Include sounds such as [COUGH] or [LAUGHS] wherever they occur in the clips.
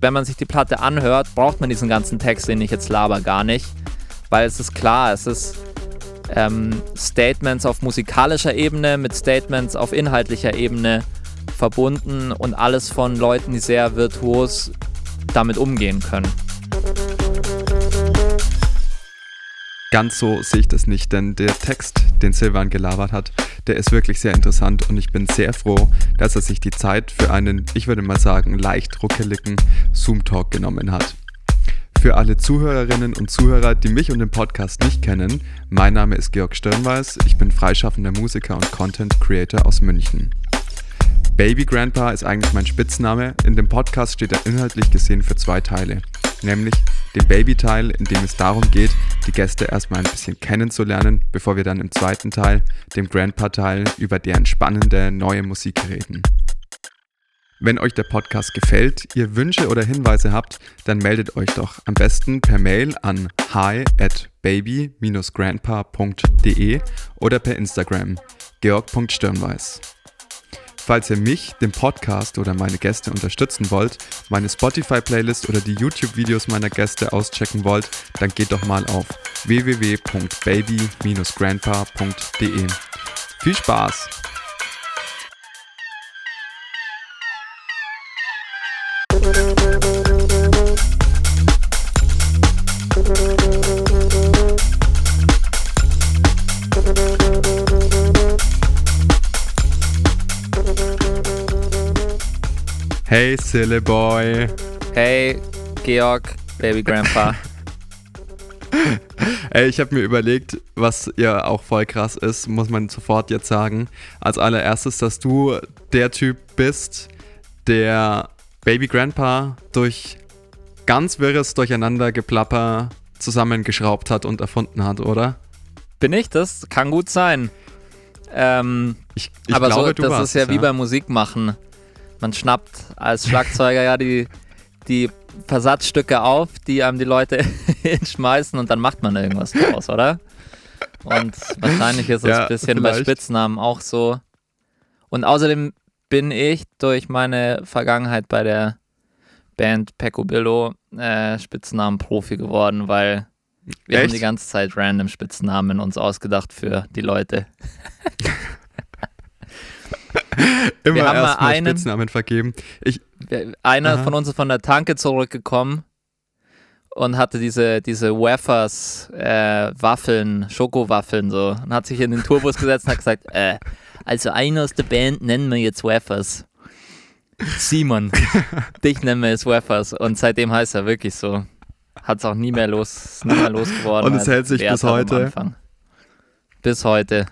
wenn man sich die Platte anhört, braucht man diesen ganzen Text, den ich jetzt laber, gar nicht. Weil es ist klar, es ist ähm, Statements auf musikalischer Ebene mit Statements auf inhaltlicher Ebene verbunden und alles von Leuten, die sehr virtuos damit umgehen können. Ganz so sehe ich das nicht, denn der Text, den Silvan gelabert hat, der ist wirklich sehr interessant und ich bin sehr froh, dass er sich die Zeit für einen, ich würde mal sagen, leicht ruckeligen Zoom-Talk genommen hat. Für alle Zuhörerinnen und Zuhörer, die mich und den Podcast nicht kennen, mein Name ist Georg Stirnweiß, ich bin freischaffender Musiker und Content Creator aus München. Baby Grandpa ist eigentlich mein Spitzname. In dem Podcast steht er inhaltlich gesehen für zwei Teile. Nämlich den Baby-Teil, in dem es darum geht, die Gäste erstmal ein bisschen kennenzulernen, bevor wir dann im zweiten Teil, dem Grandpa-Teil, über deren spannende neue Musik reden. Wenn euch der Podcast gefällt, ihr Wünsche oder Hinweise habt, dann meldet euch doch am besten per Mail an hi at baby-grandpa.de oder per Instagram georg.stirnweiß. Falls ihr mich, den Podcast oder meine Gäste unterstützen wollt, meine Spotify-Playlist oder die YouTube-Videos meiner Gäste auschecken wollt, dann geht doch mal auf www.baby-grandpa.de. Viel Spaß! Hey Silly Boy. Hey Georg, Baby Grandpa. [LAUGHS] Ey, ich habe mir überlegt, was ja auch voll krass ist, muss man sofort jetzt sagen. Als allererstes, dass du der Typ bist, der Baby Grandpa durch ganz wirres Durcheinandergeplapper zusammengeschraubt hat und erfunden hat, oder? Bin ich das? Kann gut sein. Ähm, ich, ich aber glaube, so, das warst ist ja es, wie beim Musikmachen. Man schnappt als Schlagzeuger ja die, die Versatzstücke auf, die einem die Leute [LAUGHS] hinschmeißen und dann macht man irgendwas draus, oder? Und wahrscheinlich ist es Ja, ein bisschen bei vielleicht. Spitznamen auch so. Und außerdem bin ich durch meine Vergangenheit bei der Band Peccobillo äh, Spitznamen-Profi geworden, weil wir haben Echt? die ganze Zeit random Spitznamen uns ausgedacht für die Leute. [LAUGHS] Immer haben mal erstmal einen- Spitznamen vergeben. Ich, Wir- Einer Aha. von uns ist von der Tanke zurückgekommen und hatte diese, diese Wafers, äh, Waffeln, Schokowaffeln so und hat sich in den Tourbus [LAUGHS] gesetzt und hat gesagt, äh, also einer aus der Band nennen wir jetzt Wafers. Simon, [LAUGHS] dich nennen wir jetzt Wafers und seitdem heißt er wirklich so. Hat es auch nie mehr los, ist nie mehr losgeworden. Und es hält sich Wert bis heute? Bis [LAUGHS] heute.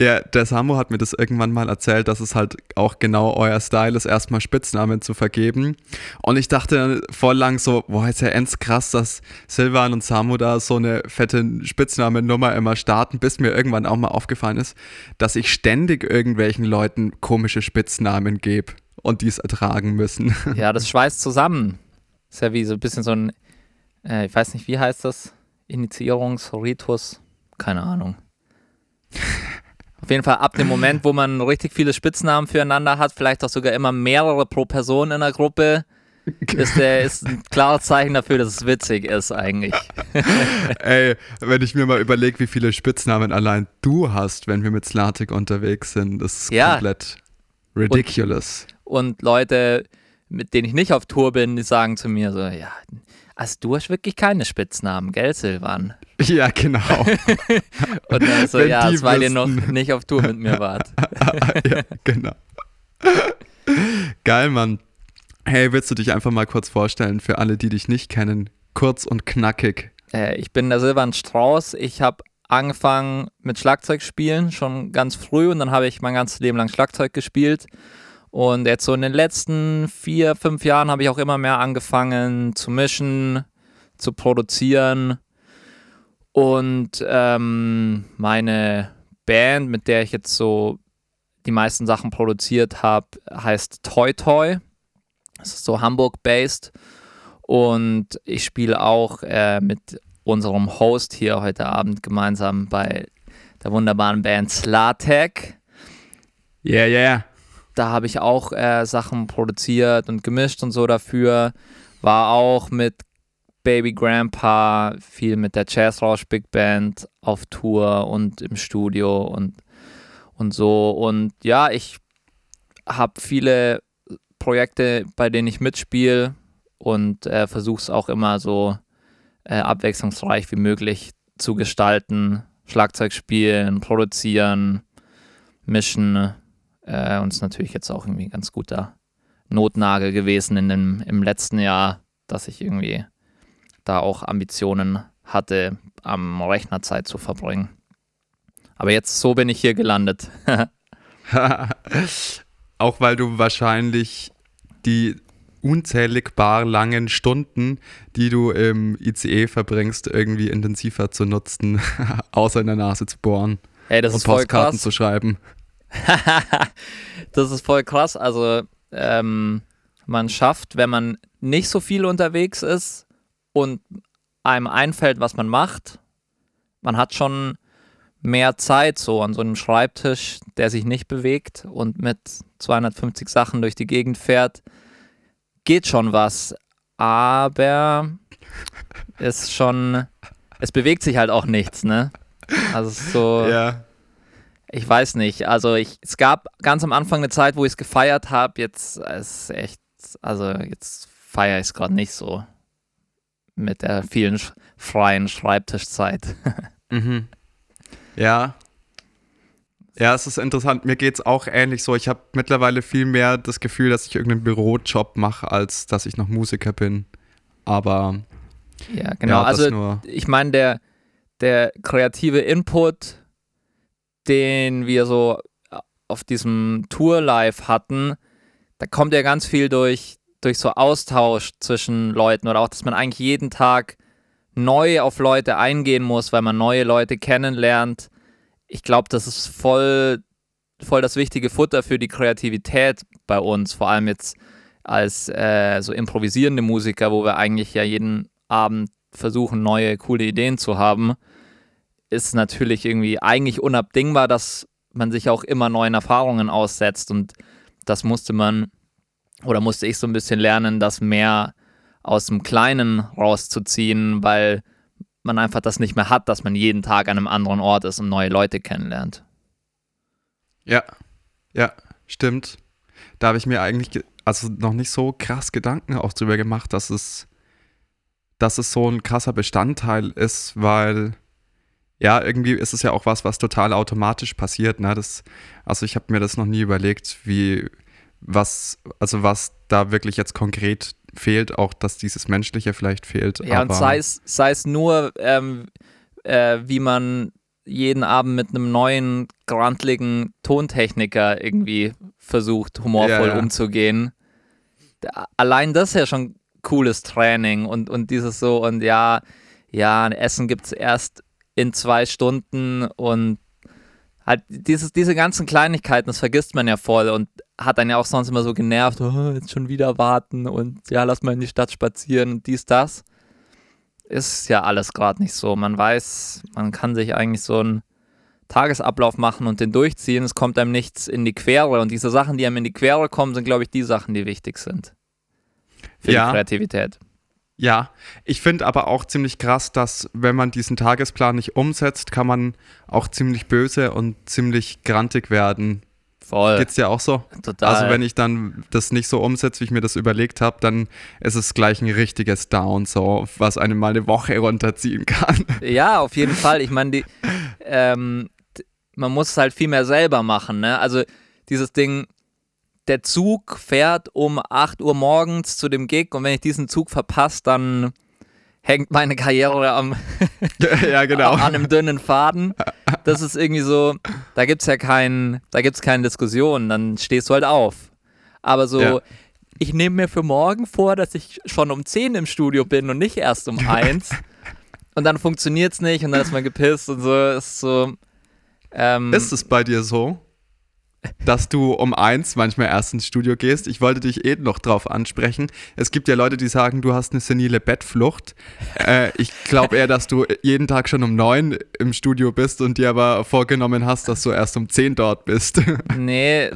Ja, der Samu hat mir das irgendwann mal erzählt, dass es halt auch genau euer Style ist, erstmal Spitznamen zu vergeben. Und ich dachte voll lang so, boah, ist ja ends krass, dass Silvan und Samu da so eine fette Spitznamennummer immer starten, bis mir irgendwann auch mal aufgefallen ist, dass ich ständig irgendwelchen Leuten komische Spitznamen gebe und dies ertragen müssen. Ja, das [LAUGHS] schweißt zusammen. Ist ja wie so ein bisschen so ein, äh, ich weiß nicht, wie heißt das? Initiierungsritus? Keine Ahnung. Auf jeden Fall ab dem Moment, wo man richtig viele Spitznamen füreinander hat, vielleicht auch sogar immer mehrere pro Person in der Gruppe, [LAUGHS] ist, der, ist ein klares Zeichen dafür, dass es witzig ist eigentlich. [LAUGHS] Ey, wenn ich mir mal überlege, wie viele Spitznamen allein du hast, wenn wir mit Slatik unterwegs sind, das ist Ja. komplett ridiculous. Und Leute, mit denen ich nicht auf Tour bin, die sagen zu mir so, ja, also du hast wirklich keine Spitznamen, gell, Silvan? [LAUGHS] Ja, genau. [LAUGHS] Und dann so, Wenn ja, das weil ihr noch nicht auf Tour mit mir [LAUGHS] wart. ja, genau. Geil, Mann. Hey, willst du dich einfach mal kurz vorstellen für alle, die dich nicht kennen? Kurz und knackig. Äh, ich bin der Silvan Strauß. Ich habe angefangen mit Schlagzeug spielen, schon ganz früh und dann habe ich mein ganzes Leben lang Schlagzeug gespielt. Und jetzt so in den letzten vier, fünf Jahren habe ich auch immer mehr angefangen zu mischen, zu produzieren. Und ähm, meine Band, mit der ich jetzt so die meisten Sachen produziert habe, heißt Toy Toy. Das ist so Hamburg-based. Und ich spiele auch äh, mit unserem Host hier heute Abend gemeinsam bei der wunderbaren Band Slatek. Yeah, yeah. Da habe ich auch äh, Sachen produziert und gemischt und so dafür. War auch mit Baby Grandpa viel mit der Jazz Rausch Big Band auf Tour und im Studio und, und so. Und ja, ich habe viele Projekte, bei denen ich mitspiele und äh, versuche es auch immer so äh, abwechslungsreich wie möglich zu gestalten. Schlagzeug spielen, produzieren, mischen. Äh, und ist natürlich jetzt auch irgendwie ein ganz guter Notnagel gewesen in dem, im letzten Jahr, dass ich irgendwie da auch Ambitionen hatte, am Rechner Zeit zu verbringen. Aber jetzt so bin ich hier gelandet. [LAUGHS] auch weil du wahrscheinlich die unzählig bar langen Stunden, die du im ICE verbringst, irgendwie intensiver zu nutzen, [LAUGHS] außer in der Nase zu bohren hey, und Postkarten zu schreiben. [LAUGHS] das ist voll krass. Also ähm, man schafft, wenn man nicht so viel unterwegs ist und einem einfällt, was man macht, man hat schon mehr Zeit so an so einem Schreibtisch, der sich nicht bewegt und mit 250 Sachen durch die Gegend fährt, geht schon was. Aber ist schon, es bewegt sich halt auch nichts, ne? Also so. Ja. Ich weiß nicht. Also ich, es gab ganz am Anfang eine Zeit, wo ich es gefeiert habe. Jetzt ist echt, also jetzt feiere ich es gerade nicht so mit der vielen sch freien Schreibtischzeit. [LAUGHS] Mhm. Ja. Ja, es ist interessant. Mir geht es auch ähnlich so. Ich habe mittlerweile viel mehr das Gefühl, dass ich irgendeinen Bürojob mache, als dass ich noch Musiker bin. Aber ja, genau. ja, also ich meine, der, der kreative Input, den wir so auf diesem Tour live hatten, da kommt ja ganz viel durch, durch so Austausch zwischen Leuten oder auch, dass man eigentlich jeden Tag neu auf Leute eingehen muss, weil man neue Leute kennenlernt. Ich glaube, das ist voll, voll das wichtige Futter für die Kreativität bei uns, vor allem jetzt als äh, so improvisierende Musiker, wo wir eigentlich ja jeden Abend versuchen, neue, coole Ideen zu haben, ist natürlich irgendwie eigentlich unabdingbar, dass man sich auch immer neuen Erfahrungen aussetzt und das musste man oder musste ich so ein bisschen lernen, das mehr aus dem Kleinen rauszuziehen, weil man einfach das nicht mehr hat, dass man jeden Tag an einem anderen Ort ist und neue Leute kennenlernt. Ja, ja, stimmt. Da habe ich mir eigentlich ge- also noch nicht so krass Gedanken auch drüber gemacht, dass es, dass es so ein krasser Bestandteil ist, weil ja, irgendwie ist es ja auch was, was total automatisch passiert. Ne? Das, also ich habe mir das noch nie überlegt, wie was, also was da wirklich jetzt konkret fehlt, auch dass dieses Menschliche vielleicht fehlt. Ja, und sei es, sei es nur, ähm, äh, wie man jeden Abend mit einem neuen, grantligen Tontechniker irgendwie versucht, humorvoll Ja, ja. umzugehen. Allein das ist ja schon cooles Training und, und dieses so, und ja, ja, ein Essen gibt es erst in zwei Stunden und halt dieses, diese ganzen Kleinigkeiten, das vergisst man ja voll und hat einen ja auch sonst immer so genervt, oh, jetzt schon wieder warten und ja, lass mal in die Stadt spazieren und dies, das. Ist ja alles gerade nicht so. Man weiß, man kann sich eigentlich so einen Tagesablauf machen und den durchziehen. Es kommt einem nichts in die Quere und diese Sachen, die einem in die Quere kommen, sind, glaube ich, die Sachen, die wichtig sind. Für Ja. die Kreativität. Ja, ich finde aber auch ziemlich krass, dass wenn man diesen Tagesplan nicht umsetzt, kann man auch ziemlich böse und ziemlich grantig werden. Voll. Geht's dir auch so? Total. Also wenn ich dann das nicht so umsetze, wie ich mir das überlegt habe, dann ist es gleich ein richtiges Down, so was einem mal eine Woche runterziehen kann. [LAUGHS] Ja, auf jeden Fall. Ich meine, ähm, man muss es halt viel mehr selber machen. Ne? Also dieses Ding, der Zug fährt um 8 Uhr morgens zu dem Gig und wenn ich diesen Zug verpasse, dann hängt meine Karriere am, [LAUGHS] ja, genau. [LAUGHS] an einem dünnen Faden. Das ist irgendwie so, da gibt es ja kein, da gibt's keine Diskussion, dann stehst du halt auf. Aber so, Ja. ich nehme mir für morgen vor, dass ich schon um 10 im Studio bin und nicht erst um [LAUGHS] 1. und dann funktioniert es nicht und dann ist man gepisst und so. Ist so. Ähm, Ist es bei dir so, dass du um eins manchmal erst ins Studio gehst? Ich wollte dich eh noch drauf ansprechen. Es gibt ja Leute, die sagen, du hast eine senile Bettflucht. Äh, ich glaube eher, dass du jeden Tag schon um neun im Studio bist und dir aber vorgenommen hast, dass du erst um zehn dort bist. [LAUGHS] nee,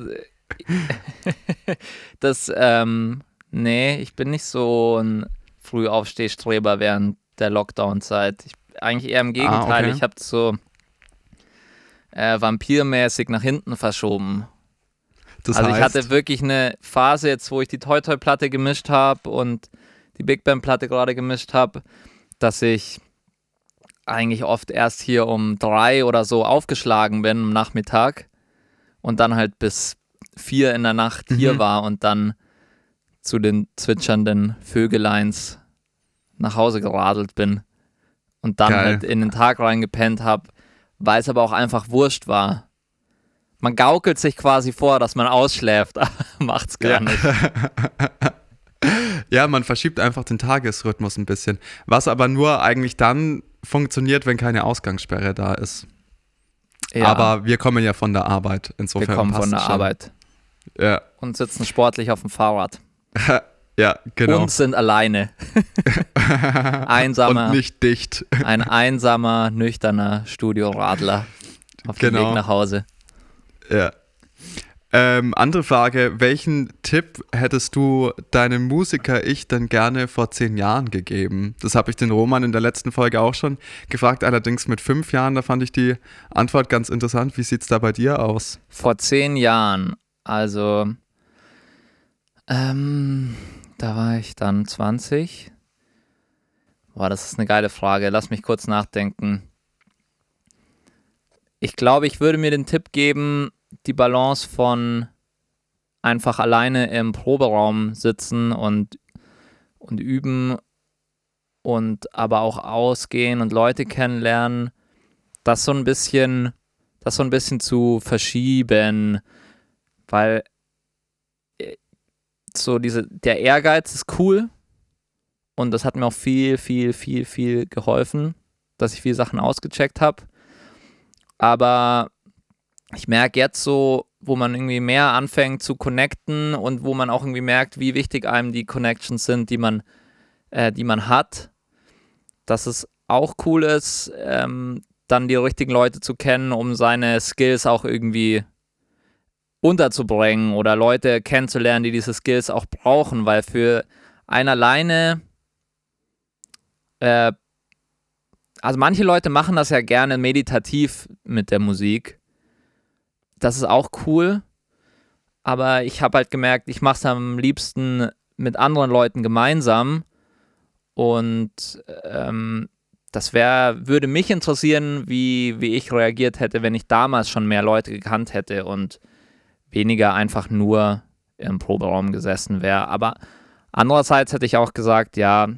das, ähm, nee, ich bin nicht so ein Frühaufstehstreber während der Lockdown-Zeit. Eigentlich eher im Gegenteil. Ah, okay. Ich habe so äh, vampirmäßig nach hinten verschoben. Das also heißt? ich hatte wirklich eine Phase jetzt, wo ich die Toy Toy Platte gemischt habe und die Big Band Platte gerade gemischt habe, dass ich eigentlich oft erst hier um drei oder so aufgeschlagen bin am Nachmittag und dann halt bis vier in der Nacht mhm. hier war und dann zu den zwitschernden Vögeleins nach Hause geradelt bin und dann Geil. halt in den Tag reingepennt habe, weil es aber auch einfach wurscht war. Man gaukelt sich quasi vor, dass man ausschläft, [LAUGHS] aber macht's gar ja. nicht. [LAUGHS] ja, man verschiebt einfach den Tagesrhythmus ein bisschen. Was aber nur eigentlich dann funktioniert, wenn keine Ausgangssperre da ist. Ja. Aber wir kommen ja von der Arbeit. Insofern wir kommen von der schon. Arbeit. Ja. Und sitzen sportlich auf dem Fahrrad. [LAUGHS] ja, genau. Und sind alleine. [LAUGHS] einsamer. Und nicht dicht. ein einsamer, nüchterner Studioradler auf dem genau. Weg nach Hause. Ja. Ähm, andere Frage, welchen Tipp hättest du deinem Musiker-Ich denn gerne vor zehn Jahren gegeben? Das habe ich den Roman in der letzten Folge auch schon gefragt, allerdings mit fünf Jahren, da fand ich die Antwort ganz interessant. Wie sieht es da bei dir aus? Vor zehn Jahren, also ähm, da war ich dann 20. Boah, das ist eine geile Frage. Lass mich kurz nachdenken. Ich glaube, ich würde mir den Tipp geben, die Balance von einfach alleine im Proberaum sitzen und, und üben und aber auch ausgehen und Leute kennenlernen, das so ein bisschen, das so ein bisschen zu verschieben, weil so diese, der Ehrgeiz ist cool und das hat mir auch viel, viel, viel, viel geholfen, dass ich viele Sachen ausgecheckt habe. Aber ich merke jetzt so, wo man irgendwie mehr anfängt zu connecten und wo man auch irgendwie merkt, wie wichtig einem die Connections sind, die man, äh, die man hat, dass es auch cool ist, ähm, dann die richtigen Leute zu kennen, um seine Skills auch irgendwie unterzubringen oder Leute kennenzulernen, die diese Skills auch brauchen, weil für einen alleine, äh, also manche Leute machen das ja gerne meditativ mit der Musik das ist auch cool. Aber ich habe halt gemerkt, ich mache es am liebsten mit anderen Leuten gemeinsam. Und ähm, das wär, würde mich interessieren, wie, wie ich reagiert hätte, wenn ich damals schon mehr Leute gekannt hätte und weniger einfach nur im Proberaum gesessen wäre. Aber andererseits hätte ich auch gesagt, ja,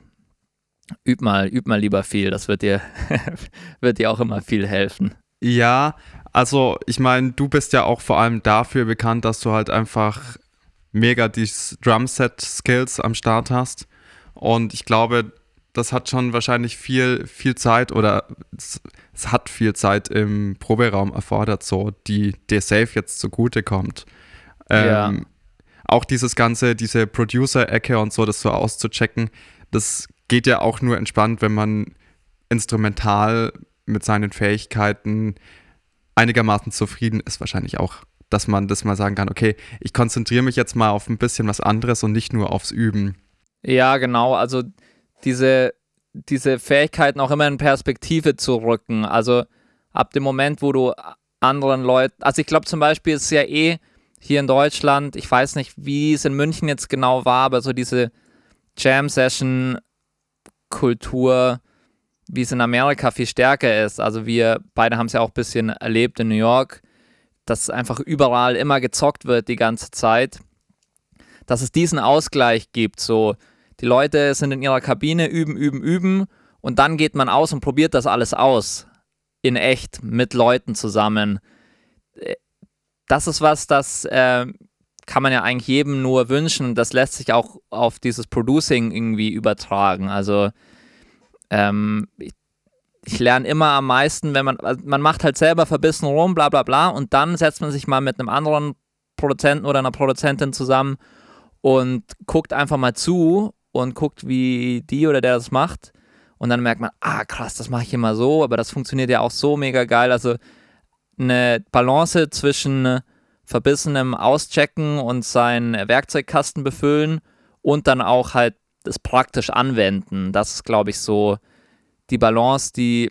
üb mal, üb mal lieber viel. Das wird dir, [LAUGHS] wird dir auch immer viel helfen. Ja, also, ich meine, du bist ja auch vor allem dafür bekannt, dass du halt einfach mega die Drumset-Skills am Start hast. Und ich glaube, das hat schon wahrscheinlich viel, viel Zeit oder es, hat viel Zeit im Proberaum erfordert, so die dir safe jetzt zugute kommt. Ähm, ja. Auch dieses ganze, diese Producer-Ecke und so, das so auszuchecken, das geht ja auch nur entspannt, wenn man instrumental mit seinen Fähigkeiten einigermaßen zufrieden ist wahrscheinlich auch, dass man das mal sagen kann, okay, ich konzentriere mich jetzt mal auf ein bisschen was anderes und nicht nur aufs Üben. Ja, genau, also diese, diese Fähigkeiten auch immer in Perspektive zu rücken. Also ab dem Moment, wo du anderen Leuten, also ich glaube zum Beispiel ist ja eh hier in Deutschland, ich weiß nicht, wie es in München jetzt genau war, aber so diese Jam-Session-Kultur, wie es in Amerika viel stärker ist. Also wir beide haben es ja auch ein bisschen erlebt in New York, dass einfach überall immer gezockt wird die ganze Zeit. Dass es diesen Ausgleich gibt, so die Leute sind in ihrer Kabine, üben, üben, üben und dann geht man aus und probiert das alles aus. In echt, mit Leuten zusammen. Das ist was, das äh, kann man ja eigentlich jedem nur wünschen und das lässt sich auch auf dieses Producing irgendwie übertragen. Also ähm, ich, ich lerne immer am meisten, wenn man, also man macht halt selber verbissen rum, bla bla bla, und dann setzt man sich mal mit einem anderen Produzenten oder einer Produzentin zusammen und guckt einfach mal zu und guckt, wie die oder der das macht. Und dann merkt man, ah krass, das mache ich immer so, aber das funktioniert ja auch so mega geil. Also eine Balance zwischen verbissenem Auschecken und seinen Werkzeugkasten befüllen und dann auch halt das praktisch anwenden. Das ist, glaube ich, so die Balance, die,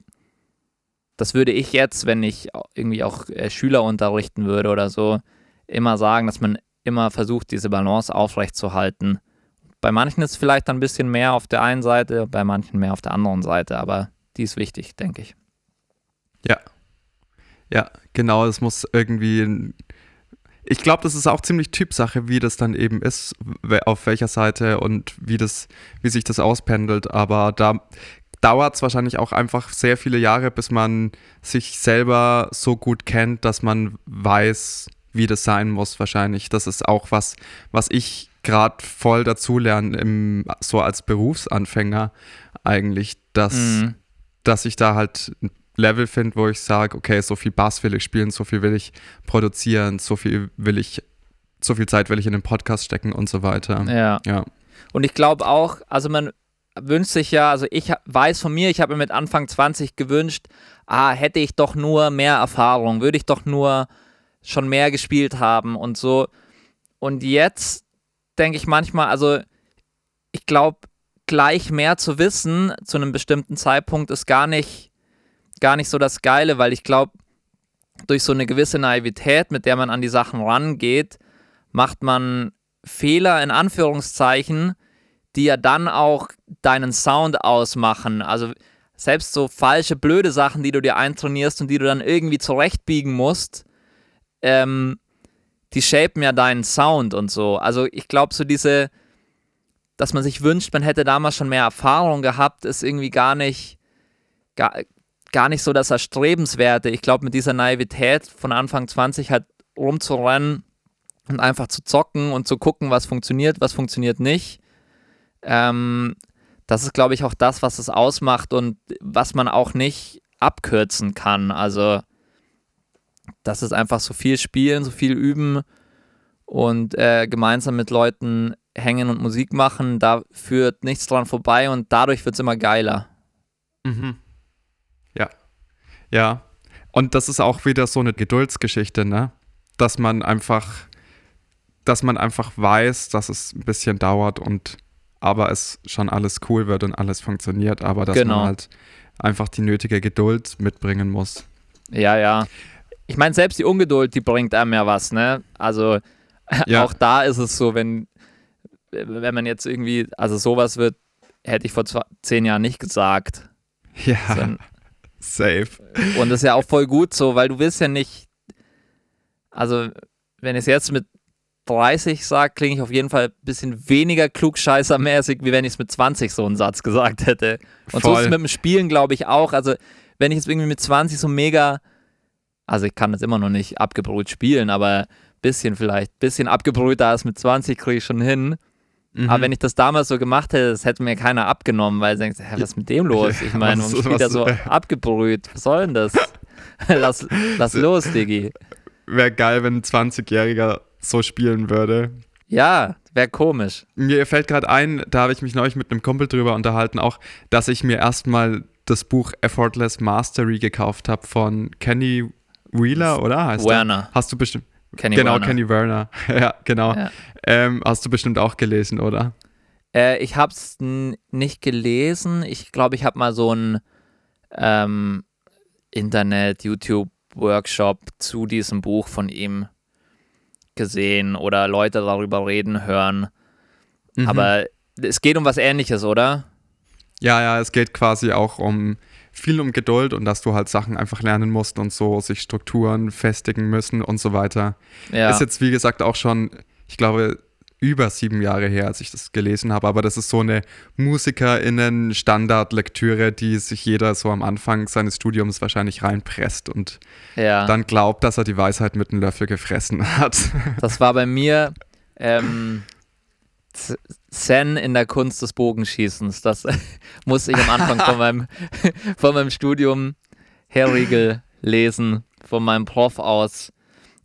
das würde ich jetzt, wenn ich irgendwie auch äh, Schüler unterrichten würde oder so, immer sagen, dass man immer versucht, diese Balance aufrechtzuerhalten. Bei manchen ist vielleicht ein bisschen mehr auf der einen Seite, bei manchen mehr auf der anderen Seite, aber die ist wichtig, denke ich. Ja. Ja, genau, es muss irgendwie. Ich glaube, das ist auch ziemlich Typsache, wie das dann eben ist, auf welcher Seite und wie das, wie sich das auspendelt. Aber da dauert es wahrscheinlich auch einfach sehr viele Jahre, bis man sich selber so gut kennt, dass man weiß, wie das sein muss, wahrscheinlich. Das ist auch was, was ich gerade voll dazulerne, so als Berufsanfänger eigentlich, dass, mhm. dass ich da halt ein Level finde, wo ich sage, okay, so viel Bass will ich spielen, so viel will ich produzieren, so viel will ich, so viel Zeit will ich in den Podcast stecken und so weiter. Ja. ja. Und ich glaube auch, also man wünscht sich ja, also ich weiß von mir, ich habe mir mit Anfang 20 gewünscht, ah, hätte ich doch nur mehr Erfahrung, würde ich doch nur schon mehr gespielt haben und so. Und jetzt denke ich manchmal, also ich glaube, gleich mehr zu wissen zu einem bestimmten Zeitpunkt ist gar nicht, gar nicht so das Geile, weil ich glaube, durch so eine gewisse Naivität, mit der man an die Sachen rangeht, macht man Fehler in Anführungszeichen, die ja dann auch deinen Sound ausmachen. Also selbst so falsche, blöde Sachen, die du dir eintrainierst und die du dann irgendwie zurechtbiegen musst, ähm, die shapen ja deinen Sound und so. Also ich glaube, so diese, dass man sich wünscht, man hätte damals schon mehr Erfahrung gehabt, ist irgendwie gar nicht, gar, gar nicht so das Erstrebenswerte. Ich glaube, mit dieser Naivität von Anfang 20 halt rumzurennen und einfach zu zocken und zu gucken, was funktioniert, was funktioniert nicht. Ähm, das ist, glaube ich, auch das, was es ausmacht und was man auch nicht abkürzen kann. Also das ist einfach so viel spielen, so viel üben und äh, gemeinsam mit Leuten hängen und Musik machen, da führt nichts dran vorbei und dadurch wird es immer geiler. Mhm. Ja. Ja. Und das ist auch wieder so eine Geduldsgeschichte, ne? Dass man einfach, dass man einfach weiß, dass es ein bisschen dauert und aber es schon alles cool wird und alles funktioniert, aber dass genau. man halt einfach die nötige Geduld mitbringen muss. Ja, ja ich meine, selbst die Ungeduld, die bringt einem ja was, ne? Also ja. auch da ist es so, wenn, wenn man jetzt irgendwie, also sowas wird, hätte ich vor zwei, zehn Jahren nicht gesagt. Ja. Dann, safe. Und das ist ja auch voll gut so, weil du willst ja nicht, also wenn ich es jetzt mit 30 sage, klinge ich auf jeden Fall ein bisschen weniger klugscheißermäßig, wie wenn ich es mit 20 so einen Satz gesagt hätte. Und Voll. so ist es mit dem Spielen, glaube ich, auch. Also, wenn ich jetzt irgendwie mit 20 so mega also ich kann das immer noch nicht abgebrüht spielen, aber bisschen vielleicht, bisschen abgebrühter als mit 20 kriege ich schon hin. Mhm. Aber wenn ich das damals so gemacht hätte, das hätte mir keiner abgenommen, weil sie denkt, hä, was ist mit dem los? Ich meine, [LAUGHS] warum spielt er so abgebrüht? Was soll denn das? [LAUGHS] lass, lass los, Diggi. Wäre geil, wenn ein 20-Jähriger so spielen würde. Ja, wäre komisch. Mir fällt gerade ein, da habe ich mich neulich mit einem Kumpel drüber unterhalten, auch, dass ich mir erstmal das Buch Effortless Mastery gekauft habe von Kenny Wheeler, oder? Heißt Werner. Der? Hast du bestimmt. Kenny genau, Werner. Kenny Werner. [LAUGHS] ja, genau. Ja. Ähm, hast du bestimmt auch gelesen, oder? Äh, ich habe es nicht gelesen. Ich glaube, ich habe mal so ein ähm, Internet, YouTube-Workshop zu diesem Buch von ihm gesehen oder Leute darüber reden hören. Mhm. Aber es geht um was Ähnliches, oder? Ja, ja, es geht quasi auch um viel um Geduld und dass du halt Sachen einfach lernen musst und so sich Strukturen festigen müssen und so weiter. Ja. Ist jetzt, wie gesagt, auch schon, ich glaube, über sieben Jahre her, als ich das gelesen habe, aber das ist so eine MusikerInnen-Standardlektüre, die sich jeder so am Anfang seines Studiums wahrscheinlich reinpresst und ja. dann glaubt, dass er die Weisheit mit einem Löffel gefressen hat. Das war bei mir ähm, Zen in der Kunst des Bogenschießens. Das [LAUGHS] musste ich am Anfang von meinem, [LAUGHS] von meinem Studium Herriegel lesen, von meinem Prof aus.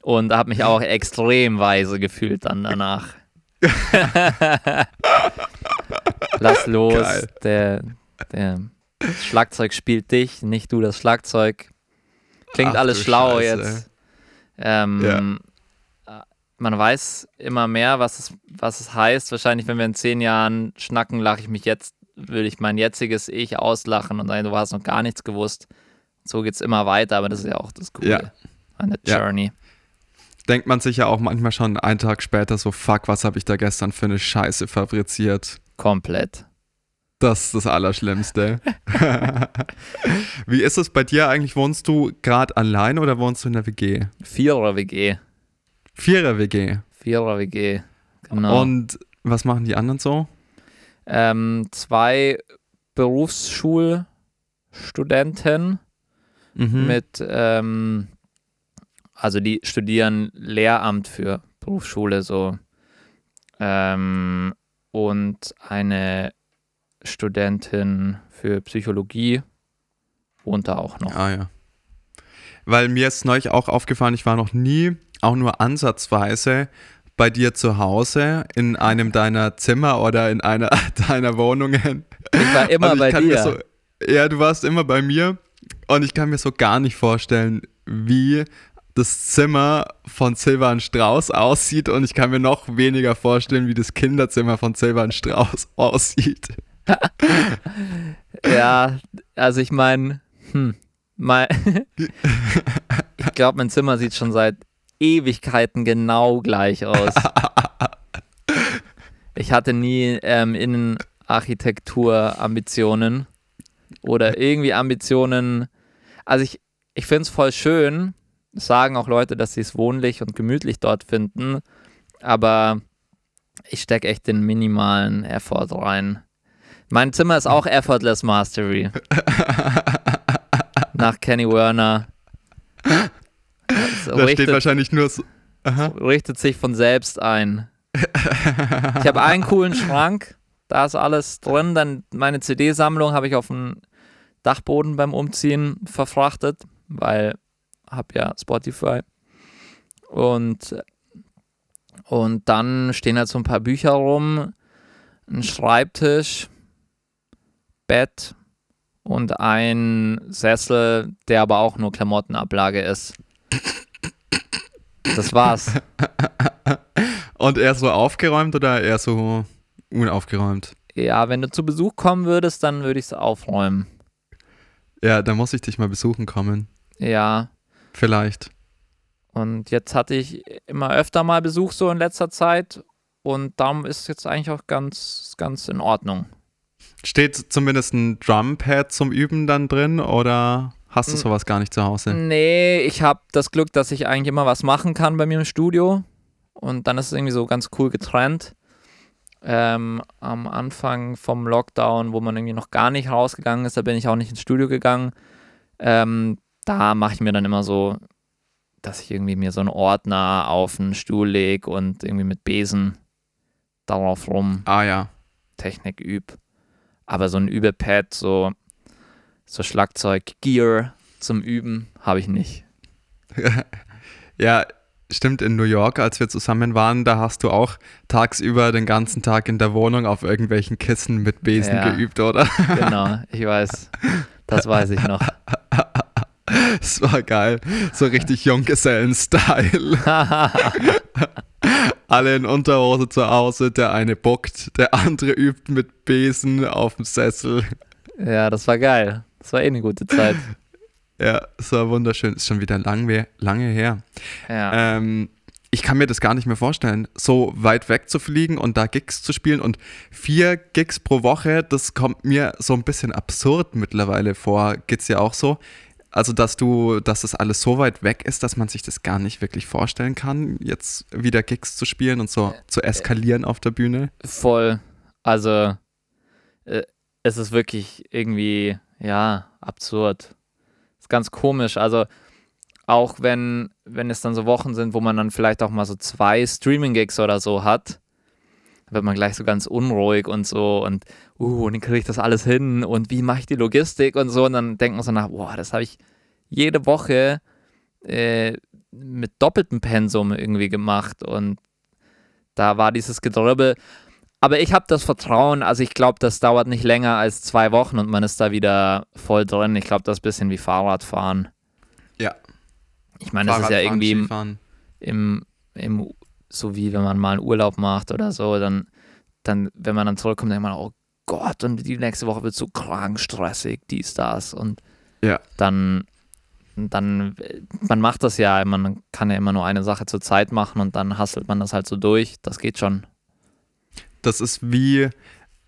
Und habe mich auch extrem weise gefühlt dann danach. [LAUGHS] Lass los, der, der Schlagzeug spielt dich, nicht du das Schlagzeug. Klingt Ach, alles schlau Scheiße. jetzt. Ähm, ja. Man weiß immer mehr, was es, was es heißt. Wahrscheinlich, wenn wir in zehn Jahren schnacken, lache ich mich jetzt, würde ich mein jetziges Ich auslachen und sagen, du hast noch gar nichts gewusst. So geht es immer weiter, aber das ist ja auch das Coole Ja. an der Ja. Journey. Denkt man sich ja auch manchmal schon einen Tag später so, fuck, was habe ich da gestern für eine Scheiße fabriziert. Komplett. Das ist das Allerschlimmste. [LAUGHS] Wie ist es bei dir eigentlich? Wohnst du gerade allein oder wohnst du in der WG? Vierer-WG. Vierer-WG. Vierer-WG. Genau. Und was machen die anderen so? ähm, zwei Berufsschulstudenten Mhm. mit, ähm, also die studieren Lehramt für Berufsschule so ähm, und eine Studentin für Psychologie wohnt da auch noch. Ah ja. Weil mir ist neulich auch aufgefallen, ich war noch nie, auch nur ansatzweise bei dir zu Hause in einem deiner Zimmer oder in einer [LAUGHS] deiner Wohnungen. Ich war immer ich bei dir. So, ja, du warst immer bei mir und ich kann mir so gar nicht vorstellen, wie das Zimmer von Silvan Strauß aussieht und ich kann mir noch weniger vorstellen, wie das Kinderzimmer von Silvan Strauß [LAUGHS] aussieht. [LAUGHS] Ja, also ich meine, hm, mein, ich glaube, mein Zimmer sieht schon seit Ewigkeiten genau gleich aus. [LAUGHS] Ich hatte nie ähm, Innenarchitektur-Ambitionen oder irgendwie Ambitionen. Also ich, ich finde es voll schön. Sagen auch Leute, dass sie es wohnlich und gemütlich dort finden. Aber ich stecke echt den minimalen Effort rein. Mein Zimmer ist auch Effortless Mastery. [LAUGHS] Nach Kenny Werner. Es Da steht richtet, wahrscheinlich nur so. Richtet sich von selbst ein. Ich habe einen coolen Schrank, da ist alles drin. Dann meine CD-Sammlung habe ich auf den Dachboden beim Umziehen verfrachtet, weil habe ja Spotify. Und, und dann stehen halt so ein paar Bücher rum, ein Schreibtisch, Bett und ein Sessel, der aber auch nur Klamottenablage ist. Das war's. [LAUGHS] Und eher so aufgeräumt oder eher so unaufgeräumt? Ja, wenn du zu Besuch kommen würdest, dann würde ich es aufräumen. Ja, da muss ich dich mal besuchen kommen. Ja. Vielleicht. Und jetzt hatte ich immer öfter mal Besuch so in letzter Zeit und darum ist es jetzt eigentlich auch ganz, ganz in Ordnung. Steht zumindest ein Drumpad zum Üben dann drin oder hast du Mm. sowas gar nicht zu Hause? Nee, ich habe das Glück, dass ich eigentlich immer was machen kann bei mir im Studio und dann ist es irgendwie so ganz cool getrennt. Ähm, am Anfang vom Lockdown, wo man irgendwie noch gar nicht rausgegangen ist, da bin ich auch nicht ins Studio gegangen. Ähm, da mache ich mir dann immer so, dass ich irgendwie mir so einen Ordner auf einen Stuhl lege und irgendwie mit Besen darauf rum Ah ja. Technik üb. Aber so ein Übepad, so, so Schlagzeug-Gear zum Üben habe ich nicht. [LAUGHS] Ja, stimmt, in New York, als wir zusammen waren, da hast du auch tagsüber den ganzen Tag in der Wohnung auf irgendwelchen Kissen mit Besen Ja. geübt, oder? [LAUGHS] Genau, ich weiß. Das weiß ich noch. [LAUGHS] Das war geil. So richtig Junggesellen-Style. Alle in Unterhose zu Hause, der eine bockt, der andere übt mit Besen auf dem Sessel. ja, das war geil. Das war eh eine gute Zeit. [LAUGHS] Ja, es war wunderschön. Ist schon wieder lang, lange her. Ja. Ähm, ich kann mir das gar nicht mehr vorstellen, so weit weg zu fliegen und da Gigs zu spielen und vier Gigs pro Woche, das kommt mir so ein bisschen absurd mittlerweile vor. Geht's ja auch so? Also, dass du, dass das alles so weit weg ist, dass man sich das gar nicht wirklich vorstellen kann, jetzt wieder Gigs zu spielen und so zu eskalieren auf der Bühne. Voll. Also, äh, es ist wirklich irgendwie, ja, absurd. Ist ganz komisch. Also, auch wenn, wenn es dann so Wochen sind, wo man dann vielleicht auch mal so zwei Streaming-Gigs oder so hat, wird man gleich so ganz unruhig und so und, uh, und dann kriege ich das alles hin und wie mache ich die Logistik und so und dann denkt man so nach, boah, das habe ich jede Woche äh, mit doppeltem Pensum irgendwie gemacht und da war dieses Gedribbel. Aber ich habe das Vertrauen, also ich glaube, das dauert nicht länger als zwei Wochen und man ist da wieder voll drin. Ich glaube, das ist ein bisschen wie Fahrradfahren. Ja. Ich meine, das ist ja irgendwie im, im, im so wie wenn man mal einen Urlaub macht oder so, dann, dann wenn man dann zurückkommt, denkt man, oh Gott, und die nächste Woche wird so krank stressig, dies, das. Und Ja. dann, dann, man macht das ja, man kann ja immer nur eine Sache zur Zeit machen und dann hasselt man das halt so durch. Das geht schon. Das ist wie,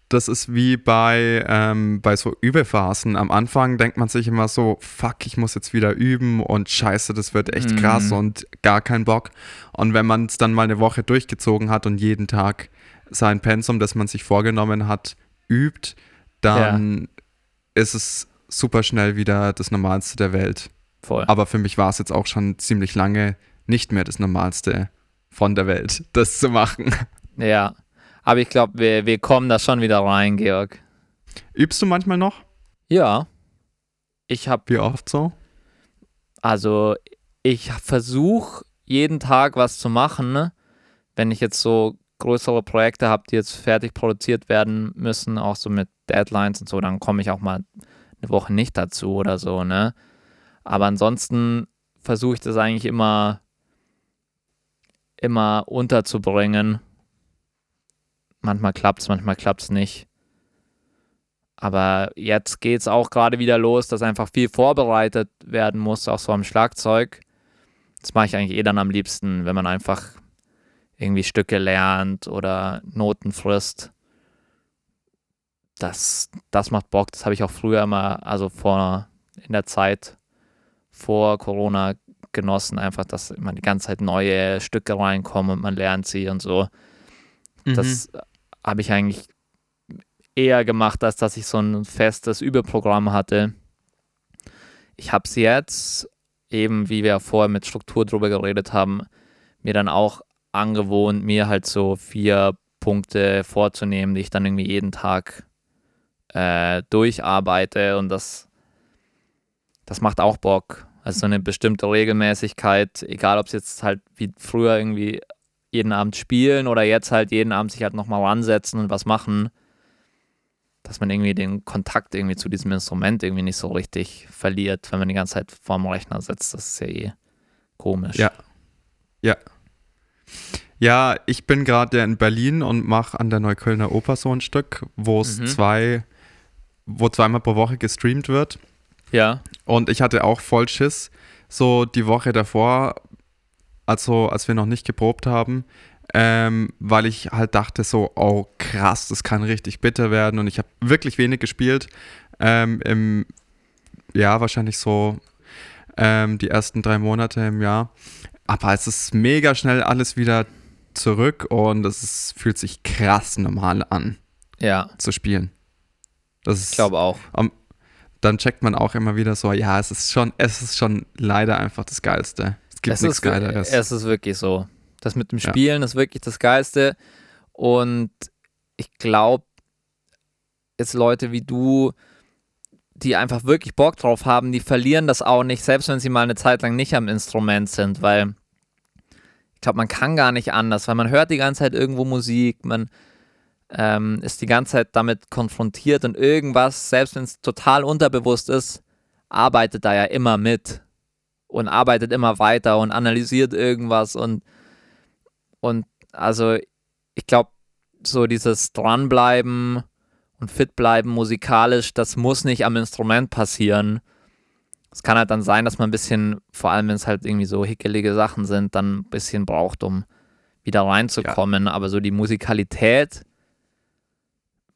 das ist wie bei, ähm, bei so Übephasen. Am Anfang denkt man sich immer so, fuck, ich muss jetzt wieder üben und scheiße, das wird echt Mhm. krass und gar kein Bock. Und wenn man es dann mal eine Woche durchgezogen hat und jeden Tag sein Pensum, das man sich vorgenommen hat, übt, dann ist es super schnell wieder das Normalste der Welt. Voll. Aber für mich war es jetzt auch schon ziemlich lange nicht mehr das Normalste von der Welt, das zu machen. Ja. Aber ich glaube, wir, wir kommen da schon wieder rein, Georg. Übst du manchmal noch? Ja. Ich habe Wie oft so? Also ich versuche jeden Tag was zu machen. Ne? Wenn ich jetzt so größere Projekte habe, die jetzt fertig produziert werden müssen, auch so mit Deadlines und so, dann komme ich auch mal eine Woche nicht dazu oder so, ne? Aber ansonsten versuche ich das eigentlich immer, immer unterzubringen. Manchmal klappt es, manchmal klappt es nicht. Aber jetzt geht es auch gerade wieder los, dass einfach viel vorbereitet werden muss, auch so am Schlagzeug. Das mache ich eigentlich eh dann am liebsten, wenn man einfach irgendwie Stücke lernt oder Noten frisst. Das, das macht Bock. Das habe ich auch früher immer, also vor in der Zeit vor Corona genossen, einfach, dass immer die ganze Zeit neue Stücke reinkommen und man lernt sie und so. Das habe ich eigentlich eher gemacht, als dass ich so ein festes Übeprogramm hatte. Ich habe es jetzt, eben wie wir vorher mit Struktur drüber geredet haben, mir dann auch angewohnt, mir halt so vier Punkte vorzunehmen, die ich dann irgendwie jeden Tag äh, durcharbeite und das, das macht auch Bock. Also so eine bestimmte Regelmäßigkeit, egal ob es jetzt halt wie früher irgendwie jeden Abend spielen oder jetzt halt jeden Abend sich halt nochmal ransetzen und was machen, dass man irgendwie den Kontakt irgendwie zu diesem Instrument irgendwie nicht so richtig verliert, wenn man die ganze Zeit vorm Rechner sitzt. Das ist ja eh komisch. Ja. Ja. Ja, ich bin gerade in Berlin und mache an der Neuköllner Oper so ein Stück, wo es Mhm. zwei, wo zweimal pro Woche gestreamt wird. Ja, Und ich hatte auch voll Schiss, so die Woche davor, also als wir noch nicht geprobt haben, ähm, weil ich halt dachte so, oh krass, das kann richtig bitter werden. Und ich habe wirklich wenig gespielt. Ähm, Im ja, wahrscheinlich so ähm, die ersten drei Monate im Jahr. Aber es ist mega schnell alles wieder zurück und es ist, fühlt sich krass normal an ja, zu spielen. Das ist, ich glaube auch. dann checkt man auch immer wieder so, ja, es ist schon, es ist schon leider einfach das Geilste. Es gibt es nichts ist, Geileres. Es ist wirklich so. Das mit dem Ja. Spielen ist wirklich das Geilste. Und ich glaube, jetzt Leute wie du, die einfach wirklich Bock drauf haben, die verlieren das auch nicht, selbst wenn sie mal eine Zeit lang nicht am Instrument sind, weil ich glaube, man kann gar nicht anders, weil man hört die ganze Zeit irgendwo Musik, man ähm, ist die ganze Zeit damit konfrontiert und irgendwas, selbst wenn es total unterbewusst ist, arbeitet da ja immer mit und arbeitet immer weiter und analysiert irgendwas und und also ich glaube so dieses dranbleiben und fit bleiben musikalisch, das muss nicht am Instrument passieren. Es kann halt dann sein, dass man ein bisschen, vor allem wenn es halt irgendwie so hickelige Sachen sind, dann ein bisschen braucht, um wieder reinzukommen. Aber so die Musikalität,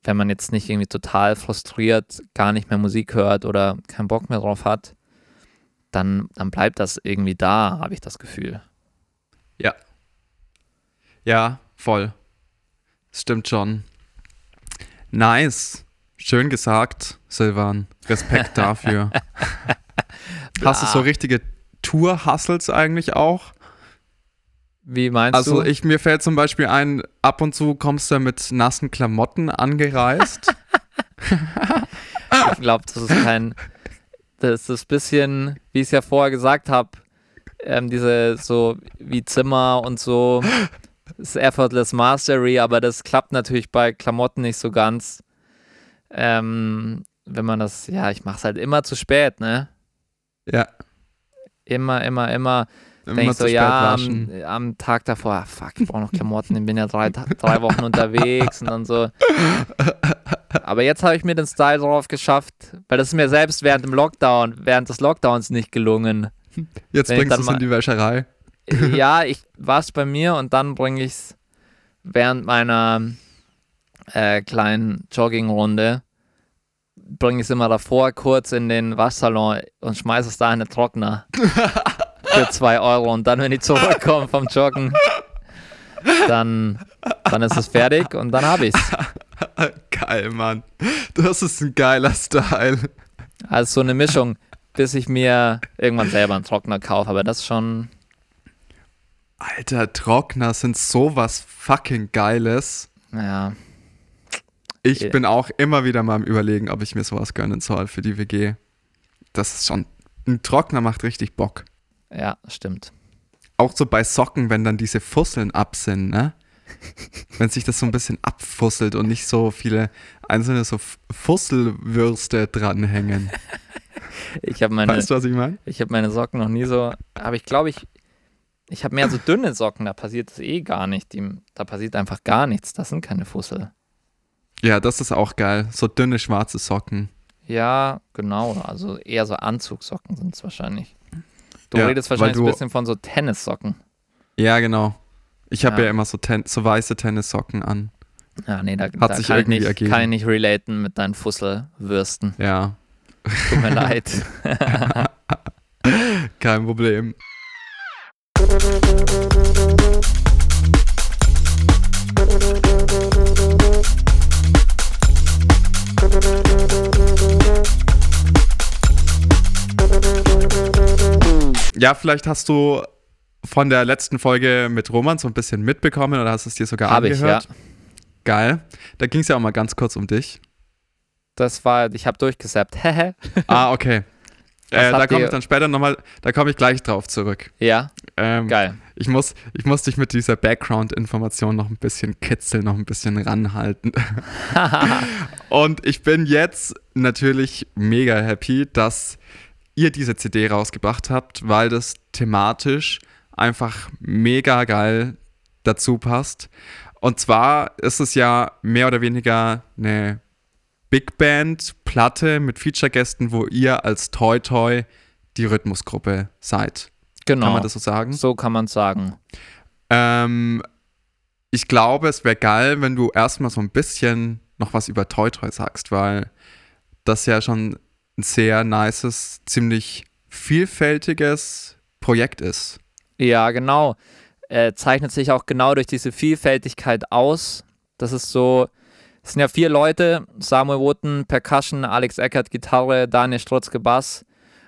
wenn man jetzt nicht irgendwie total frustriert, gar nicht mehr Musik hört oder keinen Bock mehr drauf hat, dann, dann bleibt das irgendwie da, habe ich das Gefühl. ja, voll. Stimmt schon. Nice. Schön gesagt, Silvan. Respekt [LAUGHS] dafür. Hast du so richtige Tour-Hustles eigentlich auch? Wie meinst Also du? ich, mir fällt zum Beispiel ein, ab und zu kommst du mit nassen Klamotten angereist. [LAUGHS] Ich glaube, das ist kein. Das ist ein bisschen, wie ich es ja vorher gesagt habe, ähm, diese so wie Zimmer und so, das Effortless Mastery, aber das klappt natürlich bei Klamotten nicht so ganz. Ähm, wenn man das, ja, ich mache es halt immer zu spät, ne? ja. Immer, immer, immer. Immer Denk ich so, ja, am, am Tag davor, ah, fuck, ich brauche noch Klamotten, ich bin ja drei, drei Wochen unterwegs und dann so. Aber jetzt habe ich mir den Style drauf geschafft, weil das ist mir selbst während dem Lockdown, während des Lockdowns nicht gelungen. Jetzt wenn bringst du es in die Wäscherei. ja, ich war es bei mir und dann bringe ich es während meiner äh, kleinen Joggingrunde, bringe ich es immer davor kurz in den Waschsalon und schmeiße es da in den Trockner [LAUGHS] für zwei Euro und dann, wenn ich zurückkomme vom Joggen, dann, dann ist es fertig und dann habe ich es. Geil, Mann. Das ist ein geiler Style. Also so eine Mischung, bis ich mir irgendwann selber einen Trockner kaufe, aber das ist schon, Alter, Trockner sind sowas fucking Geiles. naja, Ich Ja. bin auch immer wieder mal am überlegen, ob ich mir sowas gönnen soll für die WG. Das ist schon. Ein Trockner macht richtig Bock. Ja, stimmt. Auch so bei Socken, wenn dann diese Fusseln ab sind, ne? [LAUGHS] wenn sich das so ein bisschen abfusselt und nicht so viele einzelne so Fusselwürste dranhängen. [LAUGHS] Ich habe meine, Weißt du, was ich meine? Ich habe meine Socken noch nie so, aber ich glaube, ich, ich habe mehr so dünne Socken, da passiert es eh gar nicht. Die, da passiert einfach gar nichts. Das sind keine Fussel. Ja, das ist auch geil. So dünne schwarze Socken. Ja, genau. Also eher so Anzugsocken sind es wahrscheinlich. Du Ja, redest wahrscheinlich du- ein bisschen von so Tennissocken. Ja, genau. Ich habe ja. Ja. immer so, ten so weiße Tennissocken an. Ja, nee, da, Hat da sich kann, ich irgendwie nicht, ergeben. kann ich nicht relaten mit deinen Fusselwürsten. Ja, Tut mir leid. [LAUGHS] kein Problem. Ja, vielleicht hast du von der letzten Folge mit Roman so ein bisschen mitbekommen oder hast es dir sogar Habe ich, ja. angehört? Geil. Da ging es ja auch mal ganz kurz um dich. Das war, ich habe durchgesappt. [LAUGHS] Ah, okay. Äh, da komme ich dann später nochmal, da komme ich gleich drauf zurück. ja, Ähm, geil. ich, muss, ich muss dich mit dieser Background-Information noch ein bisschen kitzeln, noch ein bisschen ranhalten. [LAUGHS] Und ich bin jetzt natürlich mega happy, dass ihr diese CD rausgebracht habt, weil das thematisch einfach mega geil dazu passt. Und zwar ist es ja mehr oder weniger eine Big Band Platte mit Feature-Gästen, wo ihr als Toy Toy die Rhythmusgruppe seid. Genau. Kann man das so sagen? so kann man sagen. Ähm, ich glaube, es wäre geil, wenn du erstmal so ein bisschen noch was über Toy Toy sagst, weil das ja schon ein sehr nices, ziemlich vielfältiges Projekt ist. Ja, genau. Äh, zeichnet sich auch genau durch diese Vielfältigkeit aus. Das ist so, es sind ja vier Leute, Samuel Woten, Percussion, Alex Eckert, Gitarre, Daniel Strutzke, Bass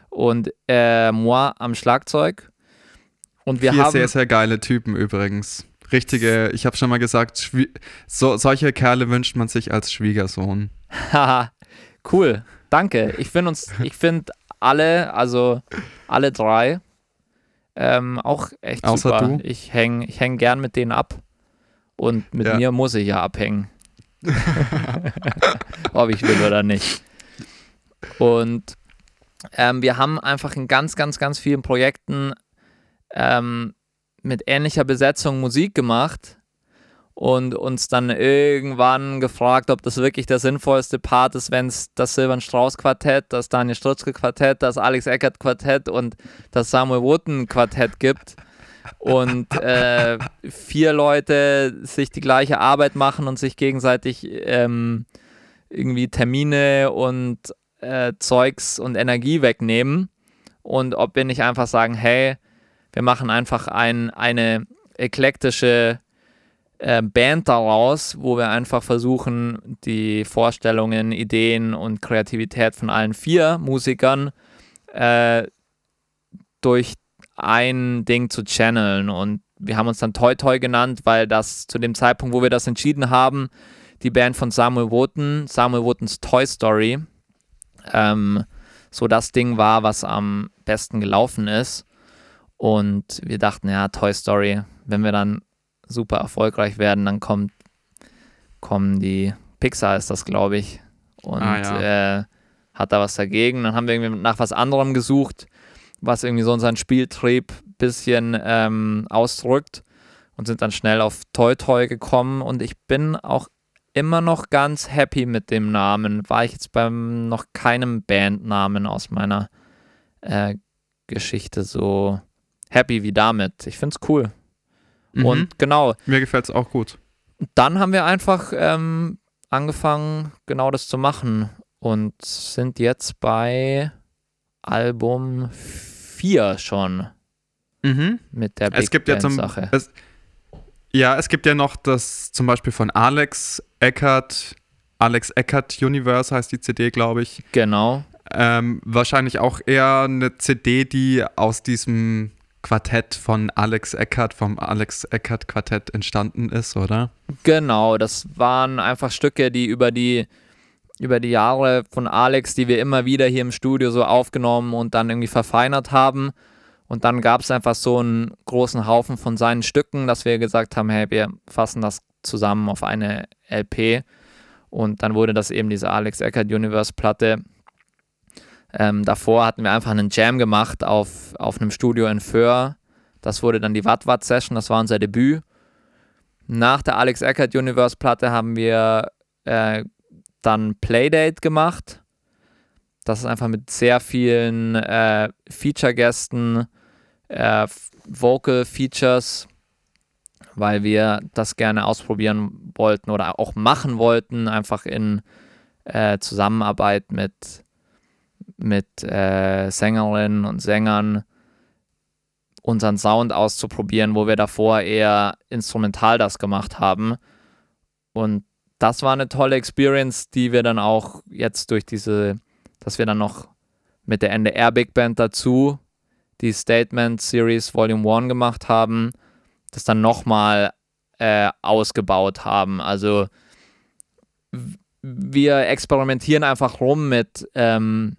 und äh, moi am Schlagzeug. Und wir Vier haben, sehr, sehr geile Typen übrigens. Richtige, ich habe schon mal gesagt, so, solche Kerle wünscht man sich als Schwiegersohn. [LAUGHS] Haha, cool, danke. Ich finde uns, ich finde alle, also alle drei, ähm, auch echt Außer super. du? Ich hänge ich häng gern mit denen ab. Und mit Ja. mir muss ich ja abhängen. [LAUGHS] Ob ich will oder nicht. Und ähm, wir haben einfach in ganz, ganz, ganz vielen Projekten ähm, mit ähnlicher Besetzung Musik gemacht und uns dann irgendwann gefragt, ob das wirklich der sinnvollste Part ist, wenn es das Silvan Strauß Quartett, das Daniel Strutzke Quartett, das Alex Eckert Quartett und das Samuel Woten Quartett gibt und äh, vier Leute sich die gleiche Arbeit machen und sich gegenseitig ähm, irgendwie Termine und äh, Zeugs und Energie wegnehmen und ob wir nicht einfach sagen, hey, wir machen einfach ein, eine eklektische äh, Band daraus, wo wir einfach versuchen, die Vorstellungen, Ideen und Kreativität von allen vier Musikern äh, durch ein Ding zu channeln. Und wir haben uns dann Toy Toy genannt, weil das zu dem Zeitpunkt, wo wir das entschieden haben, die Band von Samuel Woten, Samuel Wotens Toy Story, ähm, so das Ding war, was am besten gelaufen ist. Und wir dachten, ja, Toy Story, wenn wir dann super erfolgreich werden, dann kommt, kommen die, Pixar ist das, glaube ich, und Ah, äh, hat da was dagegen. Dann haben wir irgendwie nach was anderem gesucht, was irgendwie so unseren Spieltrieb bisschen ähm, ausdrückt und sind dann schnell auf Toy Toy gekommen und ich bin auch immer noch ganz happy mit dem Namen. War ich jetzt beim noch keinem Bandnamen aus meiner äh, Geschichte so happy wie damit. Ich finde es cool. Mhm. Und genau. Mir gefällt es auch gut. Dann haben wir einfach ähm, angefangen, genau das zu machen und sind jetzt bei Album 4 schon. Mhm. Mit der Big es gibt Band ja zum, Sache. Es, ja, es gibt ja noch das zum Beispiel von Alex Eckert, Alex Eckert Universe heißt die CD, glaube ich. Genau. Ähm, wahrscheinlich auch eher eine CD, die aus diesem Quartett von Alex Eckert, vom Alex Eckert Quartett entstanden ist, oder? Genau, das waren einfach Stücke, die über die über die Jahre von Alex, die wir immer wieder hier im Studio so aufgenommen und dann irgendwie verfeinert haben. Und dann gab es einfach so einen großen Haufen von seinen Stücken, dass wir gesagt haben, hey, wir fassen das zusammen auf eine LP. Und dann wurde das eben diese Alex Eckert Universe Platte. Ähm, davor hatten wir einfach einen Jam gemacht auf, auf einem Studio in Föhr. Das wurde dann die Watt Watt Session, das war unser Debüt. Nach der Alex Eckert Universe Platte haben wir äh, dann Playdate gemacht. Das ist einfach mit sehr vielen äh, Feature-Gästen, äh, Vocal-Features, weil wir das gerne ausprobieren wollten oder auch machen wollten, einfach in äh, Zusammenarbeit mit, mit äh, Sängerinnen und Sängern unseren Sound auszuprobieren, wo wir davor eher instrumental das gemacht haben. Und das war eine tolle Experience, die wir dann auch jetzt durch diese, dass wir dann noch mit der NDR Big Band dazu die Statement Series Volume 1 gemacht haben, das dann nochmal äh, ausgebaut haben. Also wir experimentieren einfach rum mit, ähm,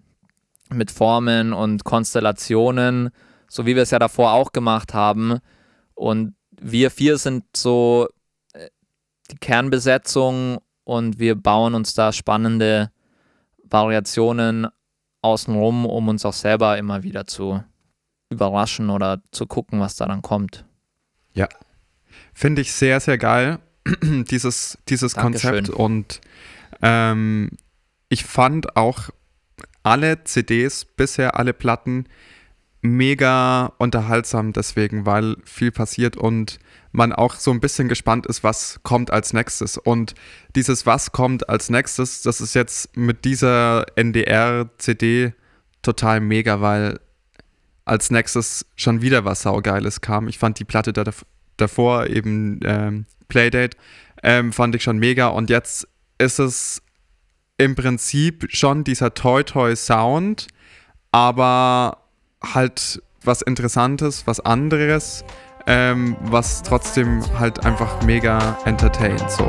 mit Formen und Konstellationen, so wie wir es ja davor auch gemacht haben. Und wir vier sind so äh, die Kernbesetzung und wir bauen uns da spannende Variationen außenrum, um uns auch selber immer wieder zu überraschen oder zu gucken, was da dann kommt. Ja, finde ich sehr, sehr geil, [CLEARS THROAT] dieses, dieses Konzept. Und ähm, ich fand auch alle CDs, bisher alle Platten, mega unterhaltsam deswegen, weil viel passiert und man auch so ein bisschen gespannt ist, was kommt als nächstes. Und dieses Was kommt als nächstes, das ist jetzt mit dieser NDR-CD total mega, weil als nächstes schon wieder was Saugeiles kam. Ich fand die Platte da, davor, eben ähm, Playdate, ähm, fand ich schon mega. Und jetzt ist es im Prinzip schon dieser Toy-Toy-Sound, aber halt was Interessantes, was anderes, ähm, was trotzdem halt einfach mega entertaint so.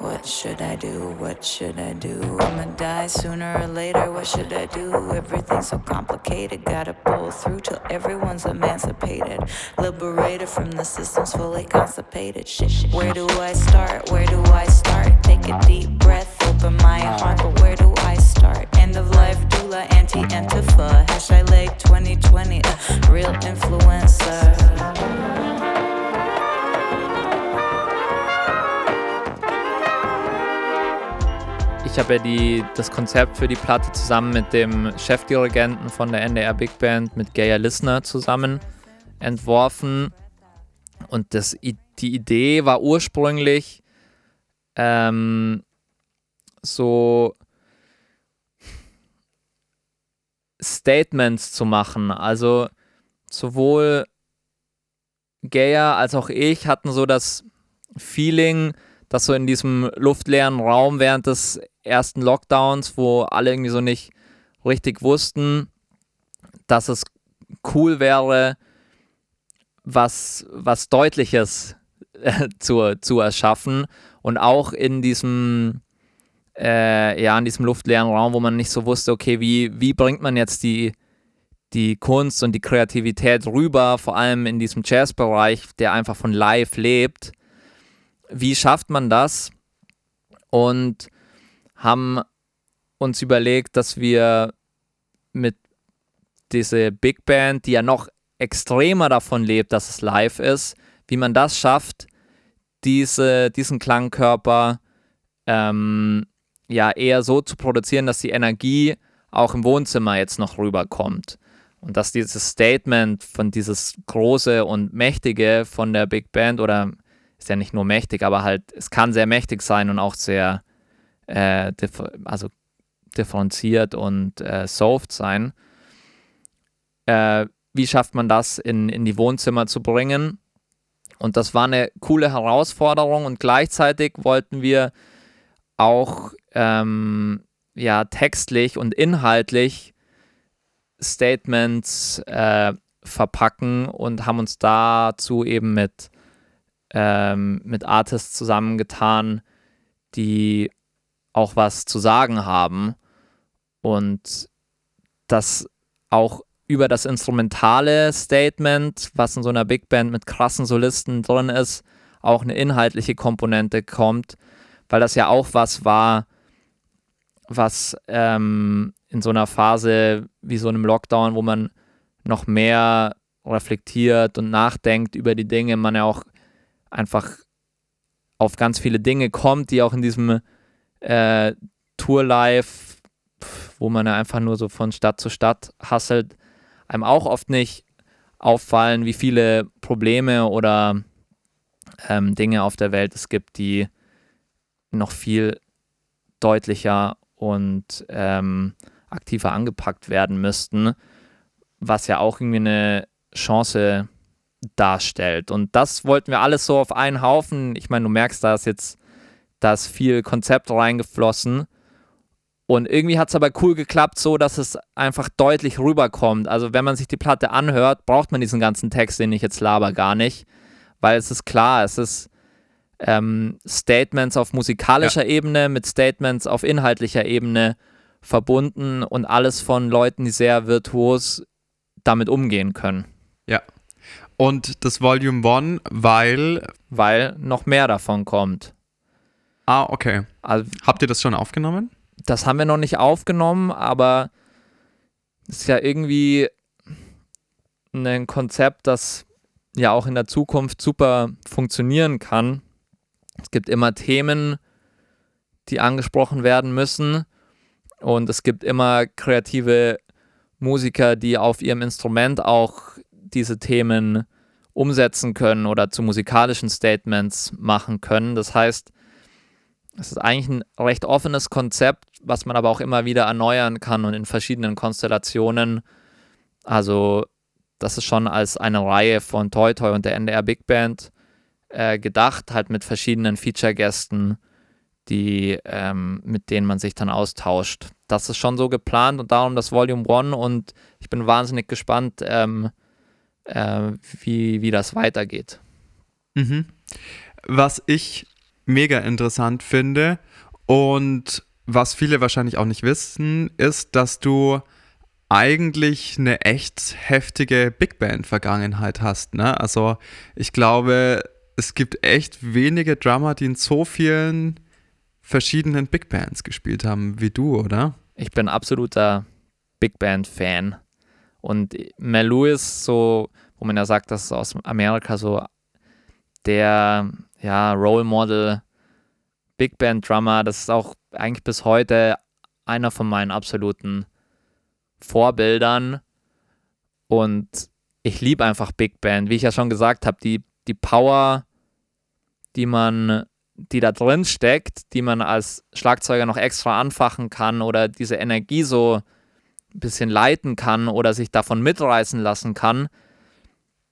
What should I do? What should I do? I'ma die sooner or later. What should I do? Everything's so complicated. Gotta pull through till everyone's emancipated. Liberated from the systems fully constipated. Shit, shit. Where do I start? Where do I start? Take a deep breath, open my heart. But where do I start? End of life doula, anti antifa. Hashtag late 2020, a real influencer. Ich habe ja die, das Konzept für die Platte zusammen mit dem Chefdirigenten von der NDR Big Band, mit Gaia Listener, zusammen entworfen. Und das, die Idee war ursprünglich ähm, so Statements zu machen. Also sowohl Gaia als auch ich hatten so das Feeling, dass so in diesem luftleeren Raum während des ersten Lockdowns, wo alle irgendwie so nicht richtig wussten, dass es cool wäre, was, was Deutliches äh, zu, zu erschaffen und auch in diesem äh, ja, in diesem luftleeren Raum, wo man nicht so wusste, okay, wie, wie bringt man jetzt die, die Kunst und die Kreativität rüber, vor allem in diesem Jazzbereich, der einfach von live lebt. Wie schafft man das? Und haben uns überlegt, dass wir mit dieser Big Band, die ja noch extremer davon lebt, dass es live ist, wie man das schafft, diese, diesen Klangkörper ähm, ja eher so zu produzieren, dass die Energie auch im Wohnzimmer jetzt noch rüberkommt. Und dass dieses Statement von dieses große und mächtige von der Big Band oder ist ja nicht nur mächtig, aber halt, es kann sehr mächtig sein und auch sehr äh, differ also differenziert und äh, soft sein. Äh, wie schafft man das in, in die Wohnzimmer zu bringen? Und das war eine coole Herausforderung und gleichzeitig wollten wir auch ähm, ja, textlich und inhaltlich Statements äh, verpacken und haben uns dazu eben mit, ähm, mit Artists zusammengetan, die auch was zu sagen haben und das auch über das instrumentale Statement, was in so einer Big Band mit krassen Solisten drin ist, auch eine inhaltliche Komponente kommt, weil das ja auch was war, was ähm, in so einer Phase wie so einem Lockdown, wo man noch mehr reflektiert und nachdenkt über die Dinge, man ja auch einfach auf ganz viele Dinge kommt, die auch in diesem äh, Tour-Life, wo man ja einfach nur so von Stadt zu Stadt hasselt, einem auch oft nicht auffallen, wie viele Probleme oder ähm, Dinge auf der Welt es gibt, die noch viel deutlicher und ähm, aktiver angepackt werden müssten, was ja auch irgendwie eine Chance darstellt. Und das wollten wir alles so auf einen Haufen. Ich meine, du merkst, da ist jetzt da viel Konzept reingeflossen. Und irgendwie hat es aber cool geklappt, so dass es einfach deutlich rüberkommt. Also wenn man sich die Platte anhört, braucht man diesen ganzen Text, den ich jetzt laber, gar nicht. Weil es ist klar, es ist ähm, Statements auf musikalischer ja. Ebene mit Statements auf inhaltlicher Ebene verbunden und alles von Leuten, die sehr virtuos damit umgehen können. Ja. Und das Volume 1, weil. Weil noch mehr davon kommt. Ah, okay. Also, Habt ihr das schon aufgenommen? Das haben wir noch nicht aufgenommen, aber es ist ja irgendwie ein Konzept, das ja auch in der Zukunft super funktionieren kann. Es gibt immer Themen, die angesprochen werden müssen und es gibt immer kreative Musiker, die auf ihrem Instrument auch diese Themen umsetzen können oder zu musikalischen Statements machen können. Das heißt, es ist eigentlich ein recht offenes Konzept, was man aber auch immer wieder erneuern kann und in verschiedenen Konstellationen. Also, das ist schon als eine Reihe von Toy Toy und der NDR Big Band äh, gedacht, halt mit verschiedenen Feature-Gästen, die, ähm, mit denen man sich dann austauscht. Das ist schon so geplant und darum das Volume One und ich bin wahnsinnig gespannt, ähm, äh, wie, wie das weitergeht. Mhm. Was ich mega interessant finde und was viele wahrscheinlich auch nicht wissen, ist, dass du eigentlich eine echt heftige Big Band-Vergangenheit hast. Ne? Also ich glaube, es gibt echt wenige Drummer, die in so vielen verschiedenen Big Bands gespielt haben wie du, oder? Ich bin absoluter Big Band-Fan. Und Mel Lewis, so, wo man ja sagt, das ist aus Amerika so der ja, Role Model, Big Band Drummer, das ist auch eigentlich bis heute einer von meinen absoluten Vorbildern. Und ich liebe einfach Big Band. Wie ich ja schon gesagt habe, die, die Power, die man, die da drin steckt, die man als Schlagzeuger noch extra anfachen kann oder diese Energie so ein bisschen leiten kann oder sich davon mitreißen lassen kann,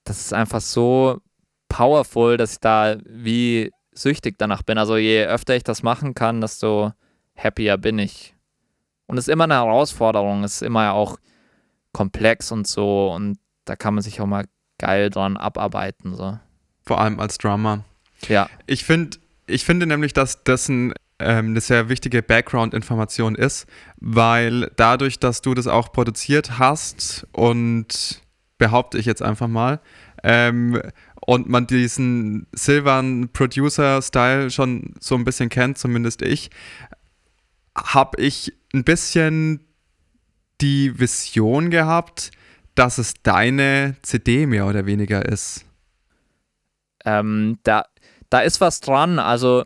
das ist einfach so powerful, dass ich da wie süchtig danach bin. Also je öfter ich das machen kann, desto happier bin ich. Und es ist immer eine Herausforderung, es ist immer auch komplex und so und da kann man sich auch mal geil dran abarbeiten. So. Vor allem als Drummer. Ja. Ich finde, ich finde nämlich, dass das ein, ähm, eine sehr wichtige Background-Information ist, weil dadurch, dass du das auch produziert hast und behaupte ich jetzt einfach mal, ähm, und man diesen Silvan Producer-Style schon so ein bisschen kennt, zumindest ich, habe ich ein bisschen die Vision gehabt, dass es deine CD mehr oder weniger ist? Ähm, da, da ist was dran. Also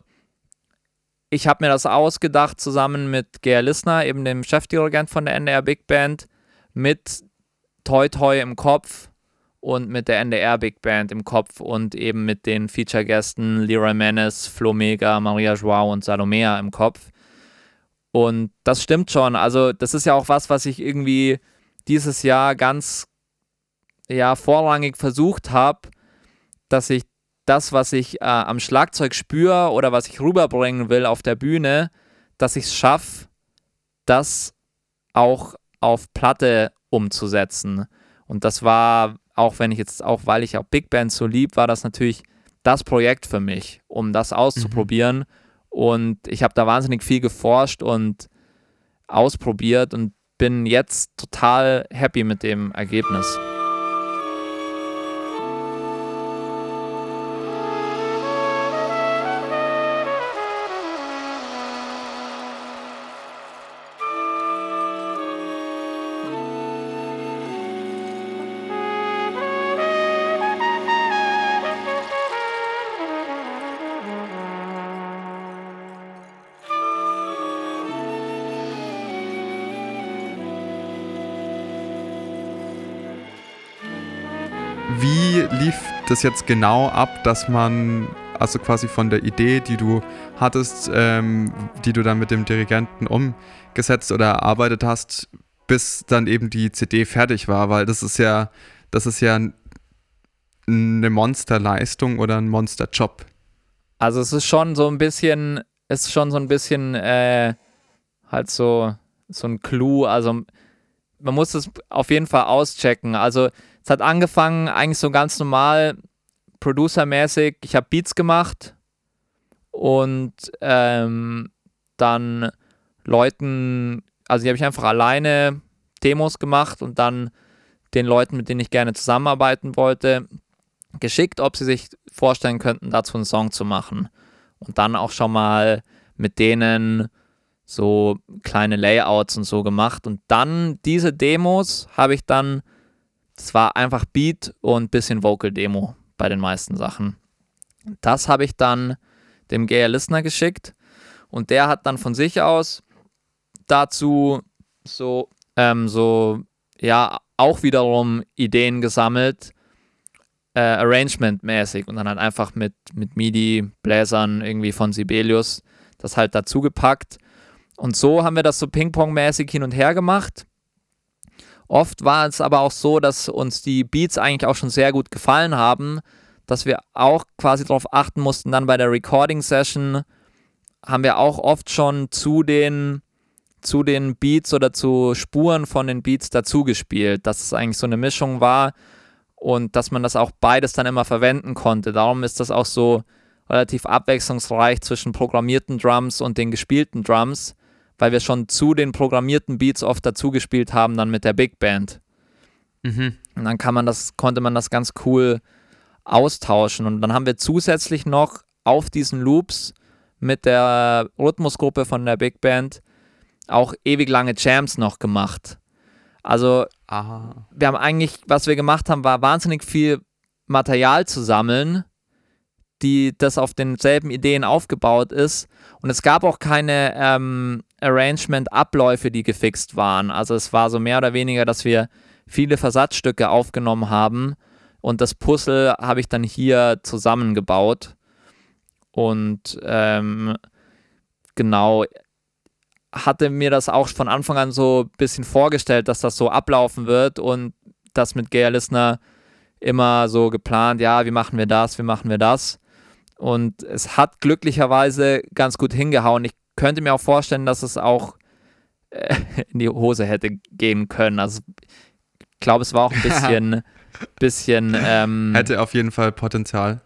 ich habe mir das ausgedacht zusammen mit Ger Lissner, eben dem Chefdirigent von der NDR Big Band, mit Toi Toi im Kopf und mit der NDR Big Band im Kopf und eben mit den Feature-Gästen Leroy Menes, Flo Mega, Maria Joao und Salomea im Kopf. Und das stimmt schon. Also, das ist ja auch was, was ich irgendwie dieses Jahr ganz ja, vorrangig versucht habe, dass ich das, was ich äh, am Schlagzeug spüre oder was ich rüberbringen will auf der Bühne, dass ich es schaffe, das auch auf Platte umzusetzen. Und das war, auch wenn ich jetzt, auch weil ich auch Big Band so lieb, war das natürlich das Projekt für mich, um das auszuprobieren. Mhm. Und ich habe da wahnsinnig viel geforscht und ausprobiert und bin jetzt total happy mit dem Ergebnis. Das jetzt genau ab, dass man, also quasi von der Idee, die du hattest, ähm, die du dann mit dem Dirigenten umgesetzt oder erarbeitet hast, bis dann eben die CD fertig war, weil das ist ja, das ist ja eine Monsterleistung oder ein Monsterjob. Also es ist schon so ein bisschen, es ist schon so ein bisschen äh, halt so, so ein Clou. Also man muss es auf jeden Fall auschecken. Also es hat angefangen eigentlich so ganz normal, producermäßig. Ich habe Beats gemacht und ähm, dann Leuten, also die habe ich einfach alleine Demos gemacht und dann den Leuten, mit denen ich gerne zusammenarbeiten wollte, geschickt, ob sie sich vorstellen könnten, dazu einen Song zu machen. Und dann auch schon mal mit denen so kleine Layouts und so gemacht. Und dann diese Demos habe ich dann es war einfach Beat und bisschen Vocal-Demo bei den meisten Sachen. Das habe ich dann dem Gayer Listener geschickt und der hat dann von sich aus dazu so, ähm, so, ja, auch wiederum Ideen gesammelt, äh, Arrangement-mäßig und dann halt einfach mit, mit MIDI-Bläsern irgendwie von Sibelius das halt dazu gepackt. Und so haben wir das so Ping-Pong-mäßig hin und her gemacht. Oft war es aber auch so, dass uns die Beats eigentlich auch schon sehr gut gefallen haben, dass wir auch quasi darauf achten mussten, dann bei der Recording-Session haben wir auch oft schon zu den, zu den Beats oder zu Spuren von den Beats dazugespielt, dass es eigentlich so eine Mischung war und dass man das auch beides dann immer verwenden konnte. Darum ist das auch so relativ abwechslungsreich zwischen programmierten Drums und den gespielten Drums weil wir schon zu den programmierten Beats oft dazu gespielt haben, dann mit der Big Band. Mhm. Und dann kann man das, konnte man das ganz cool austauschen. Und dann haben wir zusätzlich noch auf diesen Loops mit der Rhythmusgruppe von der Big Band auch ewig lange Jams noch gemacht. Also Aha. wir haben eigentlich, was wir gemacht haben, war wahnsinnig viel Material zu sammeln, die das auf denselben Ideen aufgebaut ist. Und es gab auch keine ähm, Arrangement-Abläufe, die gefixt waren. Also es war so mehr oder weniger, dass wir viele Versatzstücke aufgenommen haben und das Puzzle habe ich dann hier zusammengebaut. Und ähm, genau, hatte mir das auch von Anfang an so ein bisschen vorgestellt, dass das so ablaufen wird und das mit Gail Lissner immer so geplant, ja, wie machen wir das, wie machen wir das. Und es hat glücklicherweise ganz gut hingehauen. Ich könnte mir auch vorstellen, dass es auch äh, [LAUGHS] in die Hose hätte gehen können. Also ich glaube, es war auch ein [LAUGHS] bisschen, bisschen ähm, hätte auf jeden Fall Potenzial.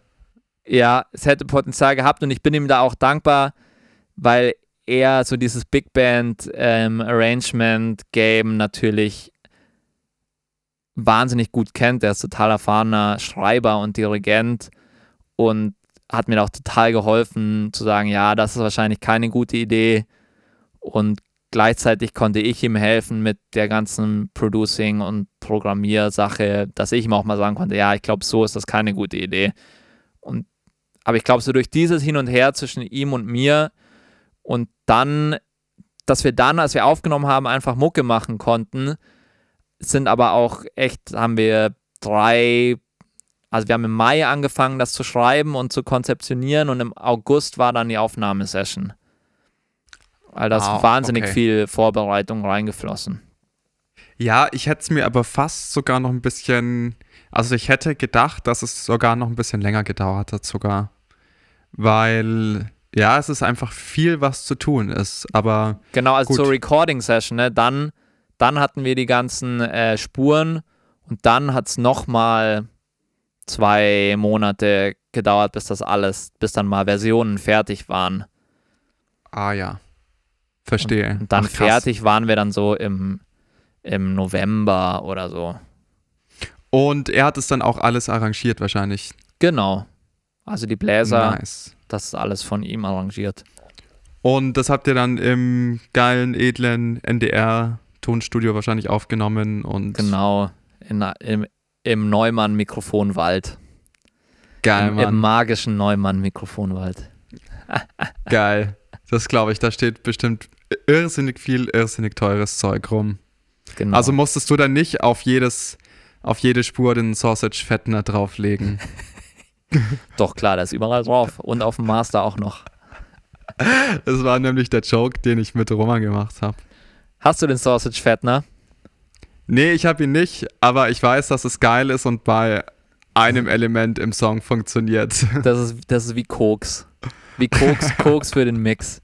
Ja, es hätte Potenzial gehabt und ich bin ihm da auch dankbar, weil er so dieses Big Band ähm, Arrangement Game natürlich wahnsinnig gut kennt. Er ist total erfahrener Schreiber und Dirigent und hat mir auch total geholfen zu sagen, ja, das ist wahrscheinlich keine gute Idee und gleichzeitig konnte ich ihm helfen mit der ganzen Producing- und Programmiersache, dass ich ihm auch mal sagen konnte, ja, ich glaube, so ist das keine gute Idee. Und, aber ich glaube, so durch dieses Hin und Her zwischen ihm und mir und dann, dass wir dann, als wir aufgenommen haben, einfach Mucke machen konnten, sind aber auch echt, haben wir drei, also wir haben im Mai angefangen, das zu schreiben und zu konzeptionieren und im August war dann die Aufnahmesession. Weil da ist Ah, wahnsinnig okay. viel Vorbereitung reingeflossen. Ja, ich hätte es mir aber fast sogar noch ein bisschen, also ich hätte gedacht, dass es sogar noch ein bisschen länger gedauert hat sogar. Weil, ja, es ist einfach viel, was zu tun ist. Aber Genau, also Gut. zur Recording-Session, ne? dann, dann hatten wir die ganzen äh, Spuren und dann hat es nochmal zwei Monate gedauert, bis das alles, bis dann mal Versionen fertig waren. Ah ja. Verstehe. Und dann Ach, fertig waren wir dann so im, im November oder so. Und er hat es dann auch alles arrangiert wahrscheinlich. Genau. Also die Bläser, Nice. das ist alles von ihm arrangiert. Und das habt ihr dann im geilen, edlen NDR-Tonstudio wahrscheinlich aufgenommen und Genau. In, im, Im Neumann-Mikrofonwald. geil, Im, Im Mann. magischen Neumann-Mikrofonwald. [LAUGHS] Geil. Das glaube ich, da steht bestimmt irrsinnig viel, irrsinnig teures Zeug rum. Genau. Also musstest du dann nicht auf jedes, auf jede Spur den Sausage-Fettner drauflegen. [LAUGHS] Doch klar, das ist überall drauf. Und auf dem Master auch noch. [LAUGHS] Das war nämlich der Joke, den ich mit Roman gemacht habe. Hast du den Sausage Fettner? Nee, ich habe ihn nicht, aber ich weiß, dass es geil ist und bei einem Element im Song funktioniert. [LAUGHS] Das ist, das ist wie Koks. Wie Koks, Koks für den Mix.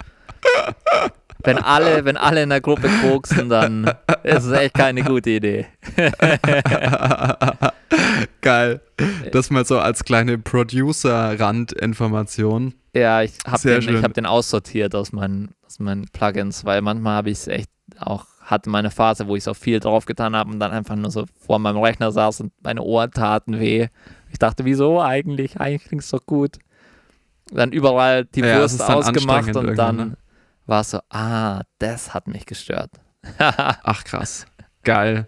Wenn alle, wenn alle in der Gruppe koksen, dann ist es echt keine gute Idee. [LAUGHS] geil. Das mal so als kleine Producer-Randinformation. Ja, ich habe den, ich hab den aussortiert aus meinen, aus meinen Plugins, weil manchmal habe ich es echt auch, hatte meine Phase, wo ich so viel drauf getan habe und dann einfach nur so vor meinem Rechner saß und meine Ohren taten weh. Ich dachte, wieso eigentlich? Eigentlich klingt es doch gut. Dann überall die Ja, dann ausgemacht und dann ne? war es so, ah, das hat mich gestört. [LAUGHS] Ach krass. Geil.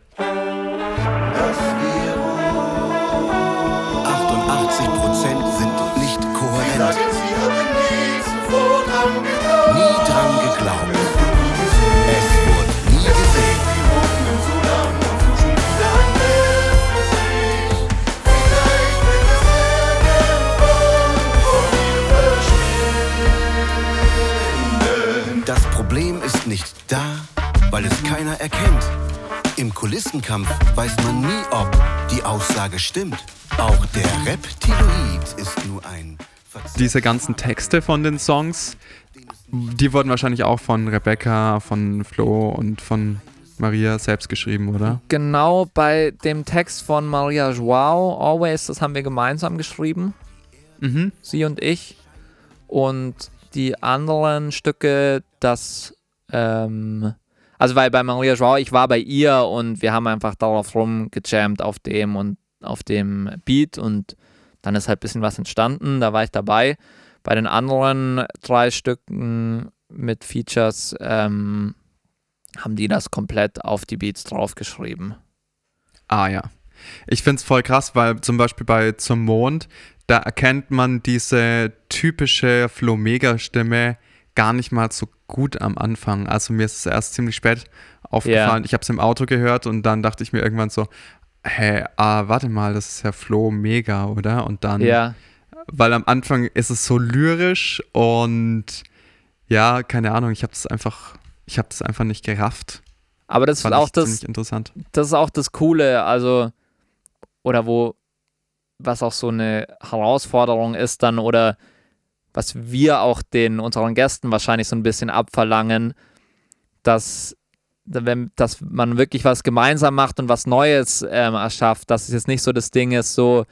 Weil es keiner erkennt. Im Kulissenkampf weiß man nie, ob die Aussage stimmt. Auch der Reptiloid ist nur ein Verzehr- Diese ganzen Texte von den Songs, die wurden wahrscheinlich auch von Rebecca, von Flo und von Maria selbst geschrieben, oder? Genau bei dem Text von Maria Joao, Always, das haben wir gemeinsam geschrieben. Mhm. sie und ich. Und die anderen Stücke, das, ähm, also weil bei Maria Joao, ich war bei ihr und wir haben einfach darauf rumgejammt auf dem und auf dem Beat und dann ist halt ein bisschen was entstanden, da war ich dabei. Bei den anderen drei Stücken mit Features ähm, haben die das komplett auf die Beats draufgeschrieben. Ah ja. Ich finde es voll krass, weil zum Beispiel bei Zum Mond, da erkennt man diese typische Flo-Mega-Stimme gar nicht mal so gut am Anfang. Also mir ist es erst ziemlich spät aufgefallen. Ich habe es im Auto gehört und dann dachte ich mir irgendwann so, hä, ah, warte mal, das ist ja Flo Mega, oder? Und dann, Ja, weil am Anfang ist es so lyrisch und ja, keine Ahnung, ich habe es einfach, ich habe das einfach nicht gerafft. aber das ist auch das, interessant. das ist auch das Coole, also, oder wo, was auch so eine Herausforderung ist dann, oder was wir auch den unseren Gästen wahrscheinlich so ein bisschen abverlangen, dass, wenn, dass man wirklich was gemeinsam macht und was Neues ähm, erschafft, dass es jetzt nicht so das Ding ist, so,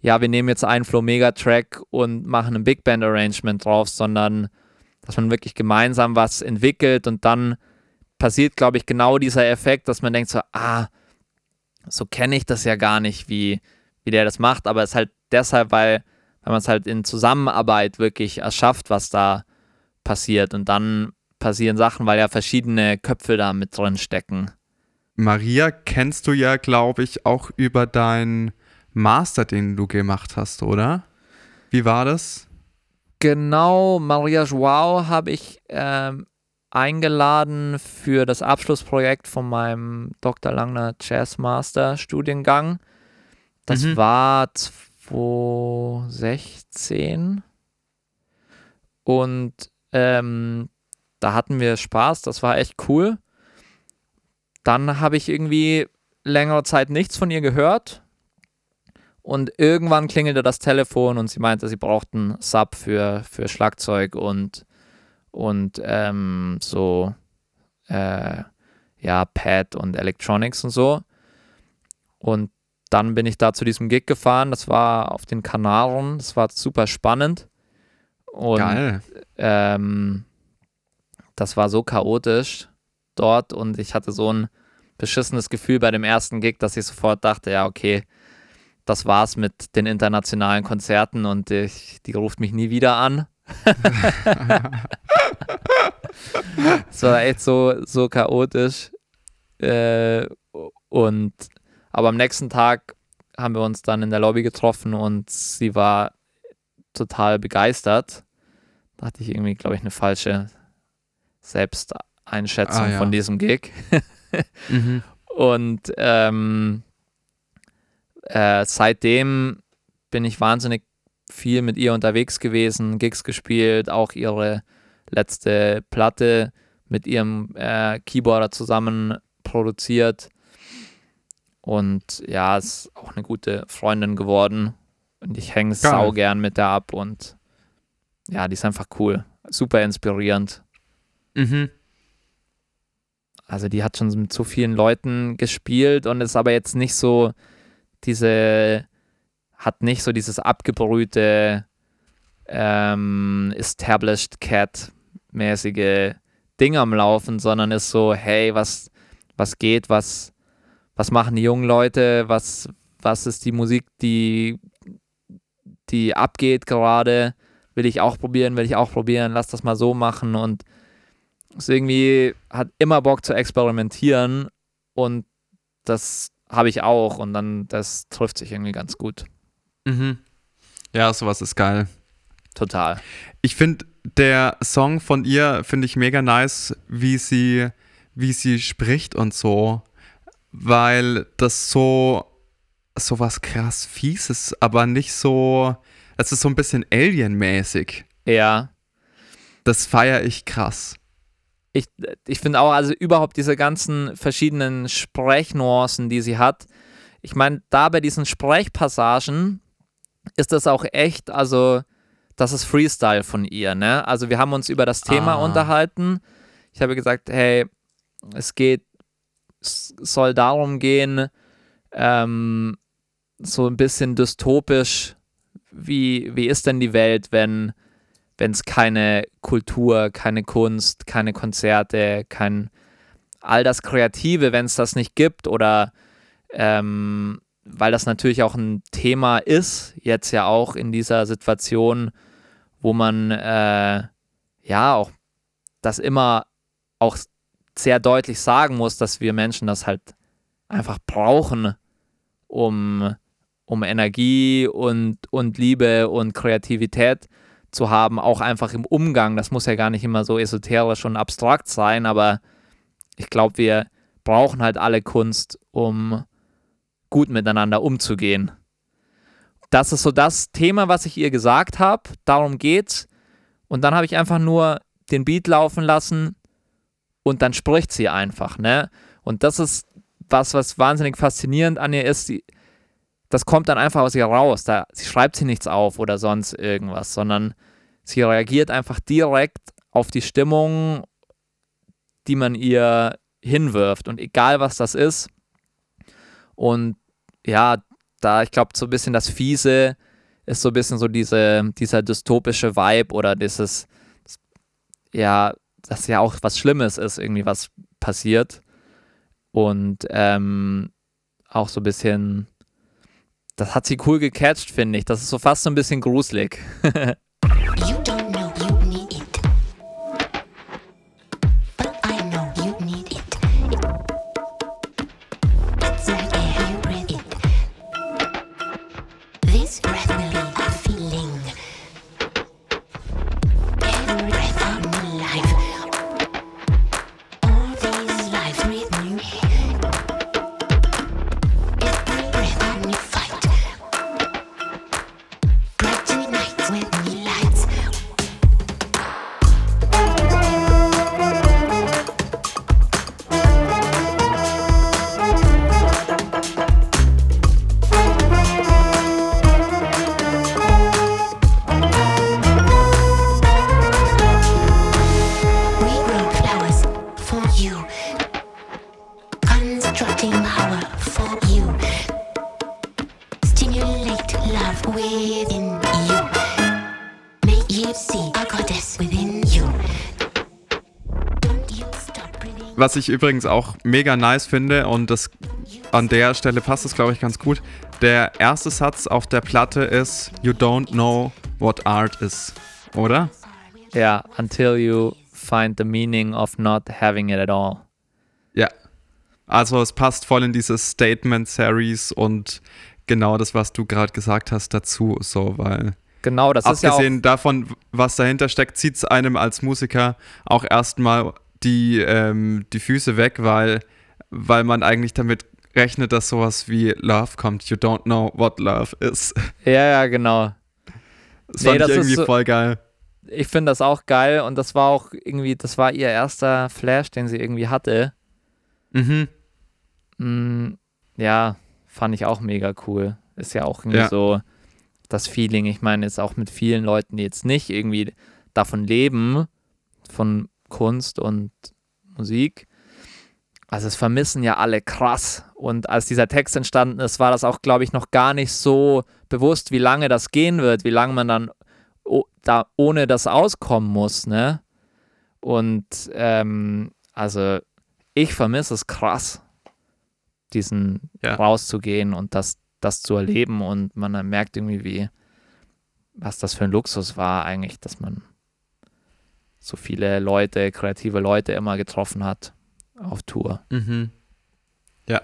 ja, wir nehmen jetzt einen Flow Mega Track und machen ein Big Band Arrangement drauf, sondern dass man wirklich gemeinsam was entwickelt und dann passiert, glaube ich, genau dieser Effekt, dass man denkt so, ah, so kenne ich das ja gar nicht, wie, wie der das macht, aber es ist halt deshalb, weil, weil man es halt in Zusammenarbeit wirklich erschafft, was da passiert und dann passieren Sachen, weil ja verschiedene Köpfe da mit drin stecken. Maria kennst du ja, glaube ich, auch über deinen Master, den du gemacht hast, oder? Wie war das? Genau, Maria Joao habe ich ähm, eingeladen für das Abschlussprojekt von meinem Dr. Langner Jazz Master Studiengang. Das mhm. war 2016 und ähm, da hatten wir Spaß, das war echt cool. Dann habe ich irgendwie längere Zeit nichts von ihr gehört. Und irgendwann klingelte das Telefon und sie meinte, sie brauchten Sub für, für Schlagzeug und, und ähm, so, äh, ja, Pad und Electronics und so. Und dann bin ich da zu diesem Gig gefahren. Das war auf den Kanaren. Das war super spannend. Und, Geil. Ähm, das war so chaotisch dort und ich hatte so ein beschissenes Gefühl bei dem ersten Gig, dass ich sofort dachte, ja, okay, das war's mit den internationalen Konzerten und ich, die ruft mich nie wieder an. [LAUGHS] Es war echt so, so chaotisch. Äh, und aber am nächsten Tag haben wir uns dann in der Lobby getroffen und sie war total begeistert. Da hatte ich irgendwie, glaube ich, eine falsche Selbsteinschätzung ah, ja. von diesem Gig. [LAUGHS] mhm. Und ähm, äh, seitdem bin ich wahnsinnig viel mit ihr unterwegs gewesen, Gigs gespielt, auch ihre letzte Platte mit ihrem äh, Keyboarder zusammen produziert. Und ja, ist auch eine gute Freundin geworden. Und ich hänge sau gern mit der ab und ja, die ist einfach cool. Super inspirierend. Mhm. Also die hat schon mit so vielen Leuten gespielt und ist aber jetzt nicht so diese, hat nicht so dieses abgebrühte ähm, Established Cat-mäßige Ding am Laufen, sondern ist so, hey, was, was geht, was, was machen die jungen Leute, was, was ist die Musik, die, die abgeht gerade, will ich auch probieren, will ich auch probieren, lass das mal so machen und ist irgendwie, hat immer Bock zu experimentieren und das habe ich auch und dann, das trifft sich irgendwie ganz gut. Mhm. Ja, sowas ist geil. Total. Ich finde, der Song von ihr finde ich mega nice, wie sie, wie sie spricht und so, weil das so, so was krass Fieses, aber nicht so, es ist so ein bisschen Alien-mäßig. Ja. Das feiere ich krass ich, ich finde auch, also überhaupt diese ganzen verschiedenen Sprechnuancen, die sie hat. Ich meine, da bei diesen Sprechpassagen ist das auch echt, also das ist Freestyle von ihr, ne? Also wir haben uns über das Thema ah. unterhalten. Ich habe gesagt, hey, es geht, es soll darum gehen, ähm, so ein bisschen dystopisch, wie, wie ist denn die Welt, wenn wenn es keine Kultur, keine Kunst, keine Konzerte, kein all das Kreative, wenn es das nicht gibt oder ähm, weil das natürlich auch ein Thema ist, jetzt ja auch in dieser Situation, wo man äh, ja auch das immer auch sehr deutlich sagen muss, dass wir Menschen das halt einfach brauchen, um, um Energie und, und Liebe und Kreativität zu haben, auch einfach im Umgang. Das muss ja gar nicht immer so esoterisch und abstrakt sein, aber ich glaube, wir brauchen halt alle Kunst, um gut miteinander umzugehen. Das ist so das Thema, was ich ihr gesagt habe. Darum geht's. Und dann habe ich einfach nur den Beat laufen lassen und dann spricht sie einfach, ne? Und das ist was, was wahnsinnig faszinierend an ihr ist. Die, das kommt dann einfach aus ihr raus. Da, sie schreibt sie nichts auf oder sonst irgendwas, sondern sie reagiert einfach direkt auf die Stimmung, die man ihr hinwirft. Und egal was das ist. Und ja, da ich glaube, so ein bisschen das Fiese ist so ein bisschen so diese, dieser dystopische Vibe oder dieses, ja, dass ja auch was Schlimmes ist, irgendwie was passiert. Und ähm, auch so ein bisschen das hat sie cool gecatcht, finde ich. Das ist so fast so ein bisschen gruselig. [LAUGHS] Was ich übrigens auch mega nice finde und das an der Stelle passt es, glaube ich, ganz gut. Der erste Satz auf der Platte ist You don't know what art is, oder? Ja, until you find the meaning of not having it at all. Ja. Also es passt voll in diese Statement-Series und genau das, was du gerade gesagt hast, dazu, so, weil Genau, das ist ja abgesehen davon, was dahinter steckt, zieht es einem als Musiker auch erstmal die, ähm, die Füße weg, weil, weil man eigentlich damit rechnet, dass sowas wie Love kommt. You don't know what love is. Ja, ja, genau. Das Nee, fand das ich irgendwie so- voll geil. Ich finde das auch geil und das war auch irgendwie, das war ihr erster Flash, den sie irgendwie hatte. Mhm. Mm, ja, fand ich auch mega cool. Ist ja auch irgendwie Ja. so das Feeling. Ich meine, jetzt auch mit vielen Leuten, die jetzt nicht irgendwie davon leben, von Kunst und Musik. Also es vermissen ja alle krass. Und als dieser Text entstanden ist, war das auch, glaube ich, noch gar nicht so bewusst, wie lange das gehen wird, wie lange man dann da ohne das auskommen muss, ne? Und ähm, also ich vermisse es krass, diesen Ja. rauszugehen und das, das zu erleben und man merkt irgendwie, wie, was das für ein Luxus war eigentlich, dass man so viele Leute, kreative Leute immer getroffen hat auf Tour. Mhm. Ja.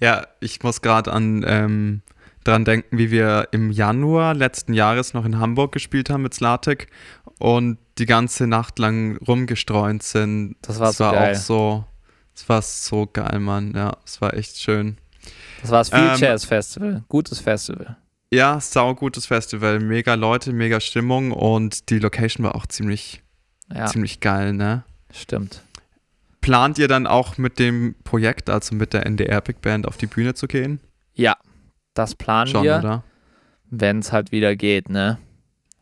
Ja, ich muss gerade an ähm, dran denken, wie wir im Januar letzten Jahres noch in Hamburg gespielt haben mit Slatek und die ganze Nacht lang rumgestreunt sind. Das war Es so war geil. auch so, es war so geil, Mann. Ja, es war echt schön. Das war das Field Ähm, Jazz Festival, gutes Festival. Ja, saugutes Festival, mega Leute, mega Stimmung und die Location war auch ziemlich, Ja, ziemlich geil, ne? stimmt. Plant ihr dann auch mit dem Projekt, also mit der NDR Big Band, auf die Bühne zu gehen? Ja, das planen Schon, wir, wenn es halt wieder geht, ne?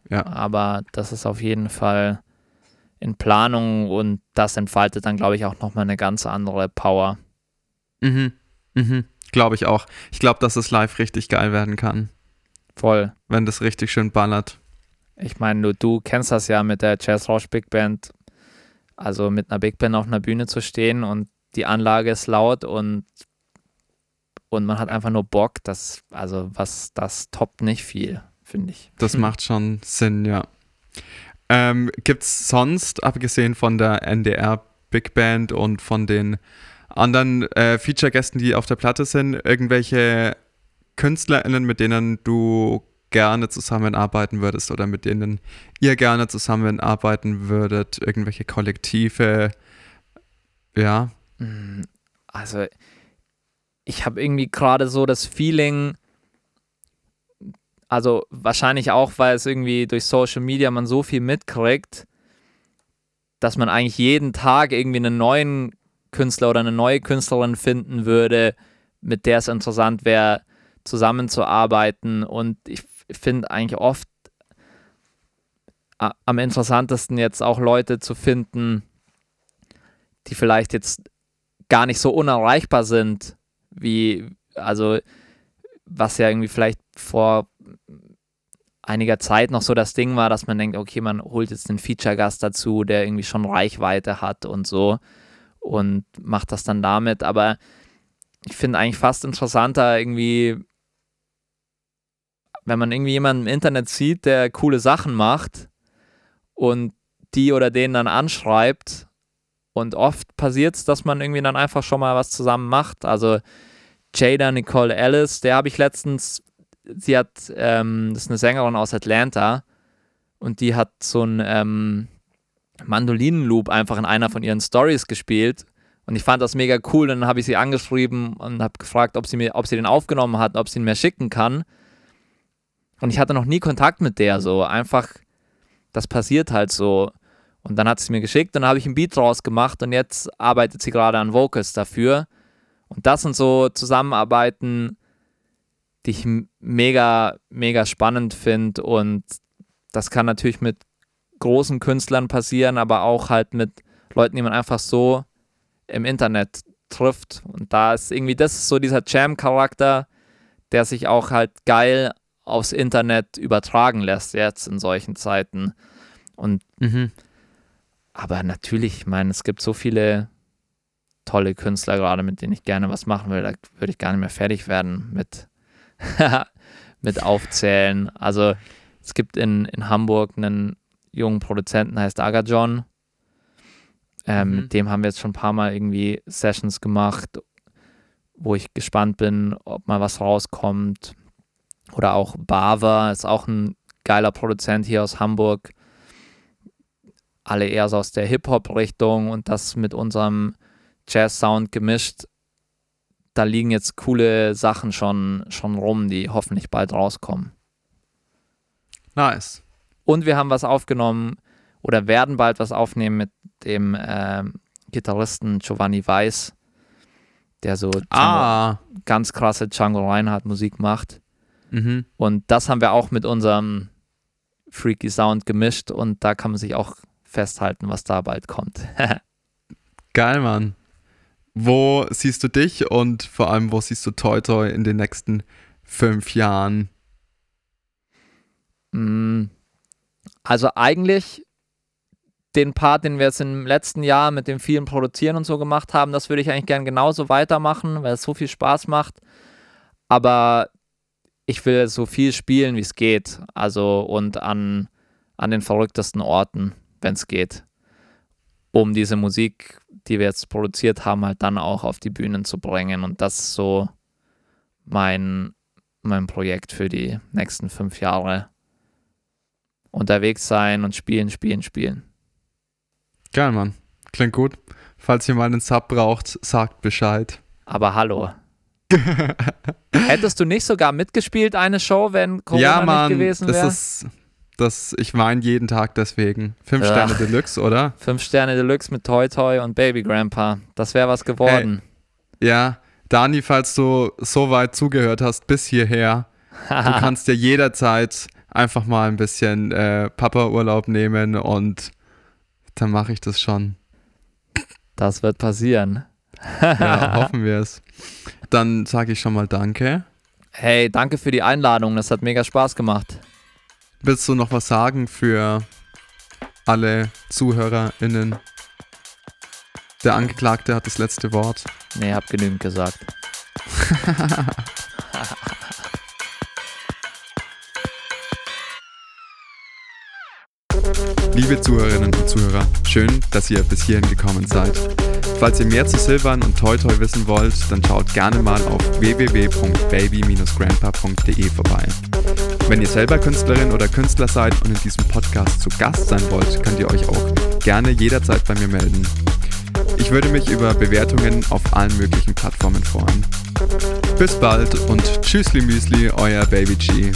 Ja. Aber das ist auf jeden Fall in Planung und das entfaltet dann, glaube ich, auch nochmal eine ganz andere Power. Mhm. Mhm. Glaube ich auch. Ich glaube, dass es live richtig geil werden kann, Voll. wenn das richtig schön ballert. Ich meine, du, du kennst das ja mit der Jazz Rausch Big Band. Also mit einer Big Band auf einer Bühne zu stehen und die Anlage ist laut und, und man hat einfach nur Bock. Das, also was, das toppt nicht viel, finde ich. Das Hm. macht schon Sinn, ja. Ähm, Gibt es sonst, abgesehen von der NDR Big Band und von den anderen äh, Feature-Gästen, die auf der Platte sind, irgendwelche KünstlerInnen, mit denen du gerne zusammenarbeiten würdest oder mit denen ihr gerne zusammenarbeiten würdet? Irgendwelche Kollektive? Ja. Mm, Also, ich habe irgendwie gerade so das Feeling, also wahrscheinlich auch, weil es irgendwie durch Social Media man so viel mitkriegt, dass man eigentlich jeden Tag irgendwie einen neuen Künstler oder eine neue Künstlerin finden würde, mit der es interessant wäre, zusammenzuarbeiten. Und ich finde eigentlich oft am interessantesten jetzt auch Leute zu finden, die vielleicht jetzt gar nicht so unerreichbar sind, wie, also, was ja irgendwie vielleicht vor einiger Zeit noch so das Ding war, dass man denkt, okay, man holt jetzt einen Feature-Gast dazu, der irgendwie schon Reichweite hat und so und macht das dann damit, aber ich finde eigentlich fast interessanter irgendwie, wenn man irgendwie jemanden im Internet sieht, der coole Sachen macht und die oder den dann anschreibt und oft passiert es, dass man irgendwie dann einfach schon mal was zusammen macht. Also Jada Nicole Ellis, der habe ich letztens, sie hat, ähm, das ist eine Sängerin aus Atlanta und die hat so einen ähm, Mandolinenloop einfach in einer von ihren Stories gespielt. Und ich fand das mega cool. Dann habe ich sie angeschrieben und habe gefragt, ob sie, mir, ob sie den aufgenommen hat, ob sie ihn mir schicken kann. Und ich hatte noch nie Kontakt mit der so. Einfach, das passiert halt so. Und dann hat sie mir geschickt, dann habe ich einen Beat draus gemacht und jetzt arbeitet sie gerade an Vocals dafür. Und das sind so Zusammenarbeiten, die ich mega, mega spannend finde. Und das kann natürlich mit großen Künstlern passieren, aber auch halt mit Leuten, die man einfach so im Internet trifft. Und da ist irgendwie, das ist so dieser Jam-Charakter, der sich auch halt geil aufs Internet übertragen lässt jetzt in solchen Zeiten. Und Mhm. aber natürlich, ich meine, es gibt so viele tolle Künstler gerade, mit denen ich gerne was machen will. Da würde ich gar nicht mehr fertig werden mit, [LAUGHS] mit Aufzählen. Also es gibt in, in Hamburg einen jungen Produzenten, heißt Agajon. Ähm, mhm. Mit dem haben wir jetzt schon ein paar Mal irgendwie Sessions gemacht, wo ich gespannt bin, ob mal was rauskommt. Oder auch Bava ist auch ein geiler Produzent hier aus Hamburg. Alle eher so aus der Hip-Hop-Richtung und das mit unserem Jazz-Sound gemischt. Da liegen jetzt coole Sachen schon, schon rum, die hoffentlich bald rauskommen. Nice. Und wir haben was aufgenommen oder werden bald was aufnehmen mit dem äh, Gitarristen Giovanni Weiss, der so Django, ah. ganz krasse Django Reinhardt Musik macht. Mhm. Und das haben wir auch mit unserem Freaky Sound gemischt und da kann man sich auch festhalten, was da bald kommt. [LAUGHS] Geil, Mann. Wo siehst du dich und vor allem, wo siehst du Toy Toy in den nächsten fünf Jahren? Mm. Also eigentlich den Part, den wir jetzt im letzten Jahr mit dem vielen Produzieren und so gemacht haben, das würde ich eigentlich gern genauso weitermachen, weil es so viel Spaß macht. Aber ich will so viel spielen, wie es geht. Also und an, an den verrücktesten Orten, wenn es geht. Um diese Musik, die wir jetzt produziert haben, halt dann auch auf die Bühnen zu bringen. Und das ist so mein, mein Projekt für die nächsten fünf Jahre. Unterwegs sein und spielen, spielen, spielen. Geil, Mann. Klingt gut. Falls ihr mal einen Sub braucht, sagt Bescheid. Aber hallo. [LAUGHS] Hättest du nicht sogar mitgespielt, eine Show, wenn Corona ja, Mann, nicht gewesen wäre? Das ist, das, ich weine jeden Tag deswegen. Fünf Ach, Sterne Deluxe, oder? [LAUGHS] Fünf Sterne Deluxe mit Toy Toy und Baby Grandpa. Das wäre was geworden. Hey, ja, Dani, falls du so weit zugehört hast bis hierher, du [LAUGHS] kannst dir jederzeit einfach mal ein bisschen äh, Papa-Urlaub nehmen und dann mache ich das schon. Das wird passieren. ja, hoffen wir es. Dann sage ich schon mal Danke. Hey, danke für die Einladung. Das hat mega Spaß gemacht. Willst du noch was sagen für alle ZuhörerInnen? Der Angeklagte hat das letzte Wort. Nee, hab genügend gesagt. [LAUGHS] Liebe Zuhörerinnen und Zuhörer, schön, dass ihr bis hierhin gekommen seid. Falls ihr mehr zu Silvan und Toy Toy wissen wollt, dann schaut gerne mal auf www.baby-grandpa.de vorbei. Wenn ihr selber Künstlerin oder Künstler seid und in diesem Podcast zu Gast sein wollt, könnt ihr euch auch gerne jederzeit bei mir melden. Ich würde mich über Bewertungen auf allen möglichen Plattformen freuen. Bis bald und Tschüssli Müsli, euer Baby G.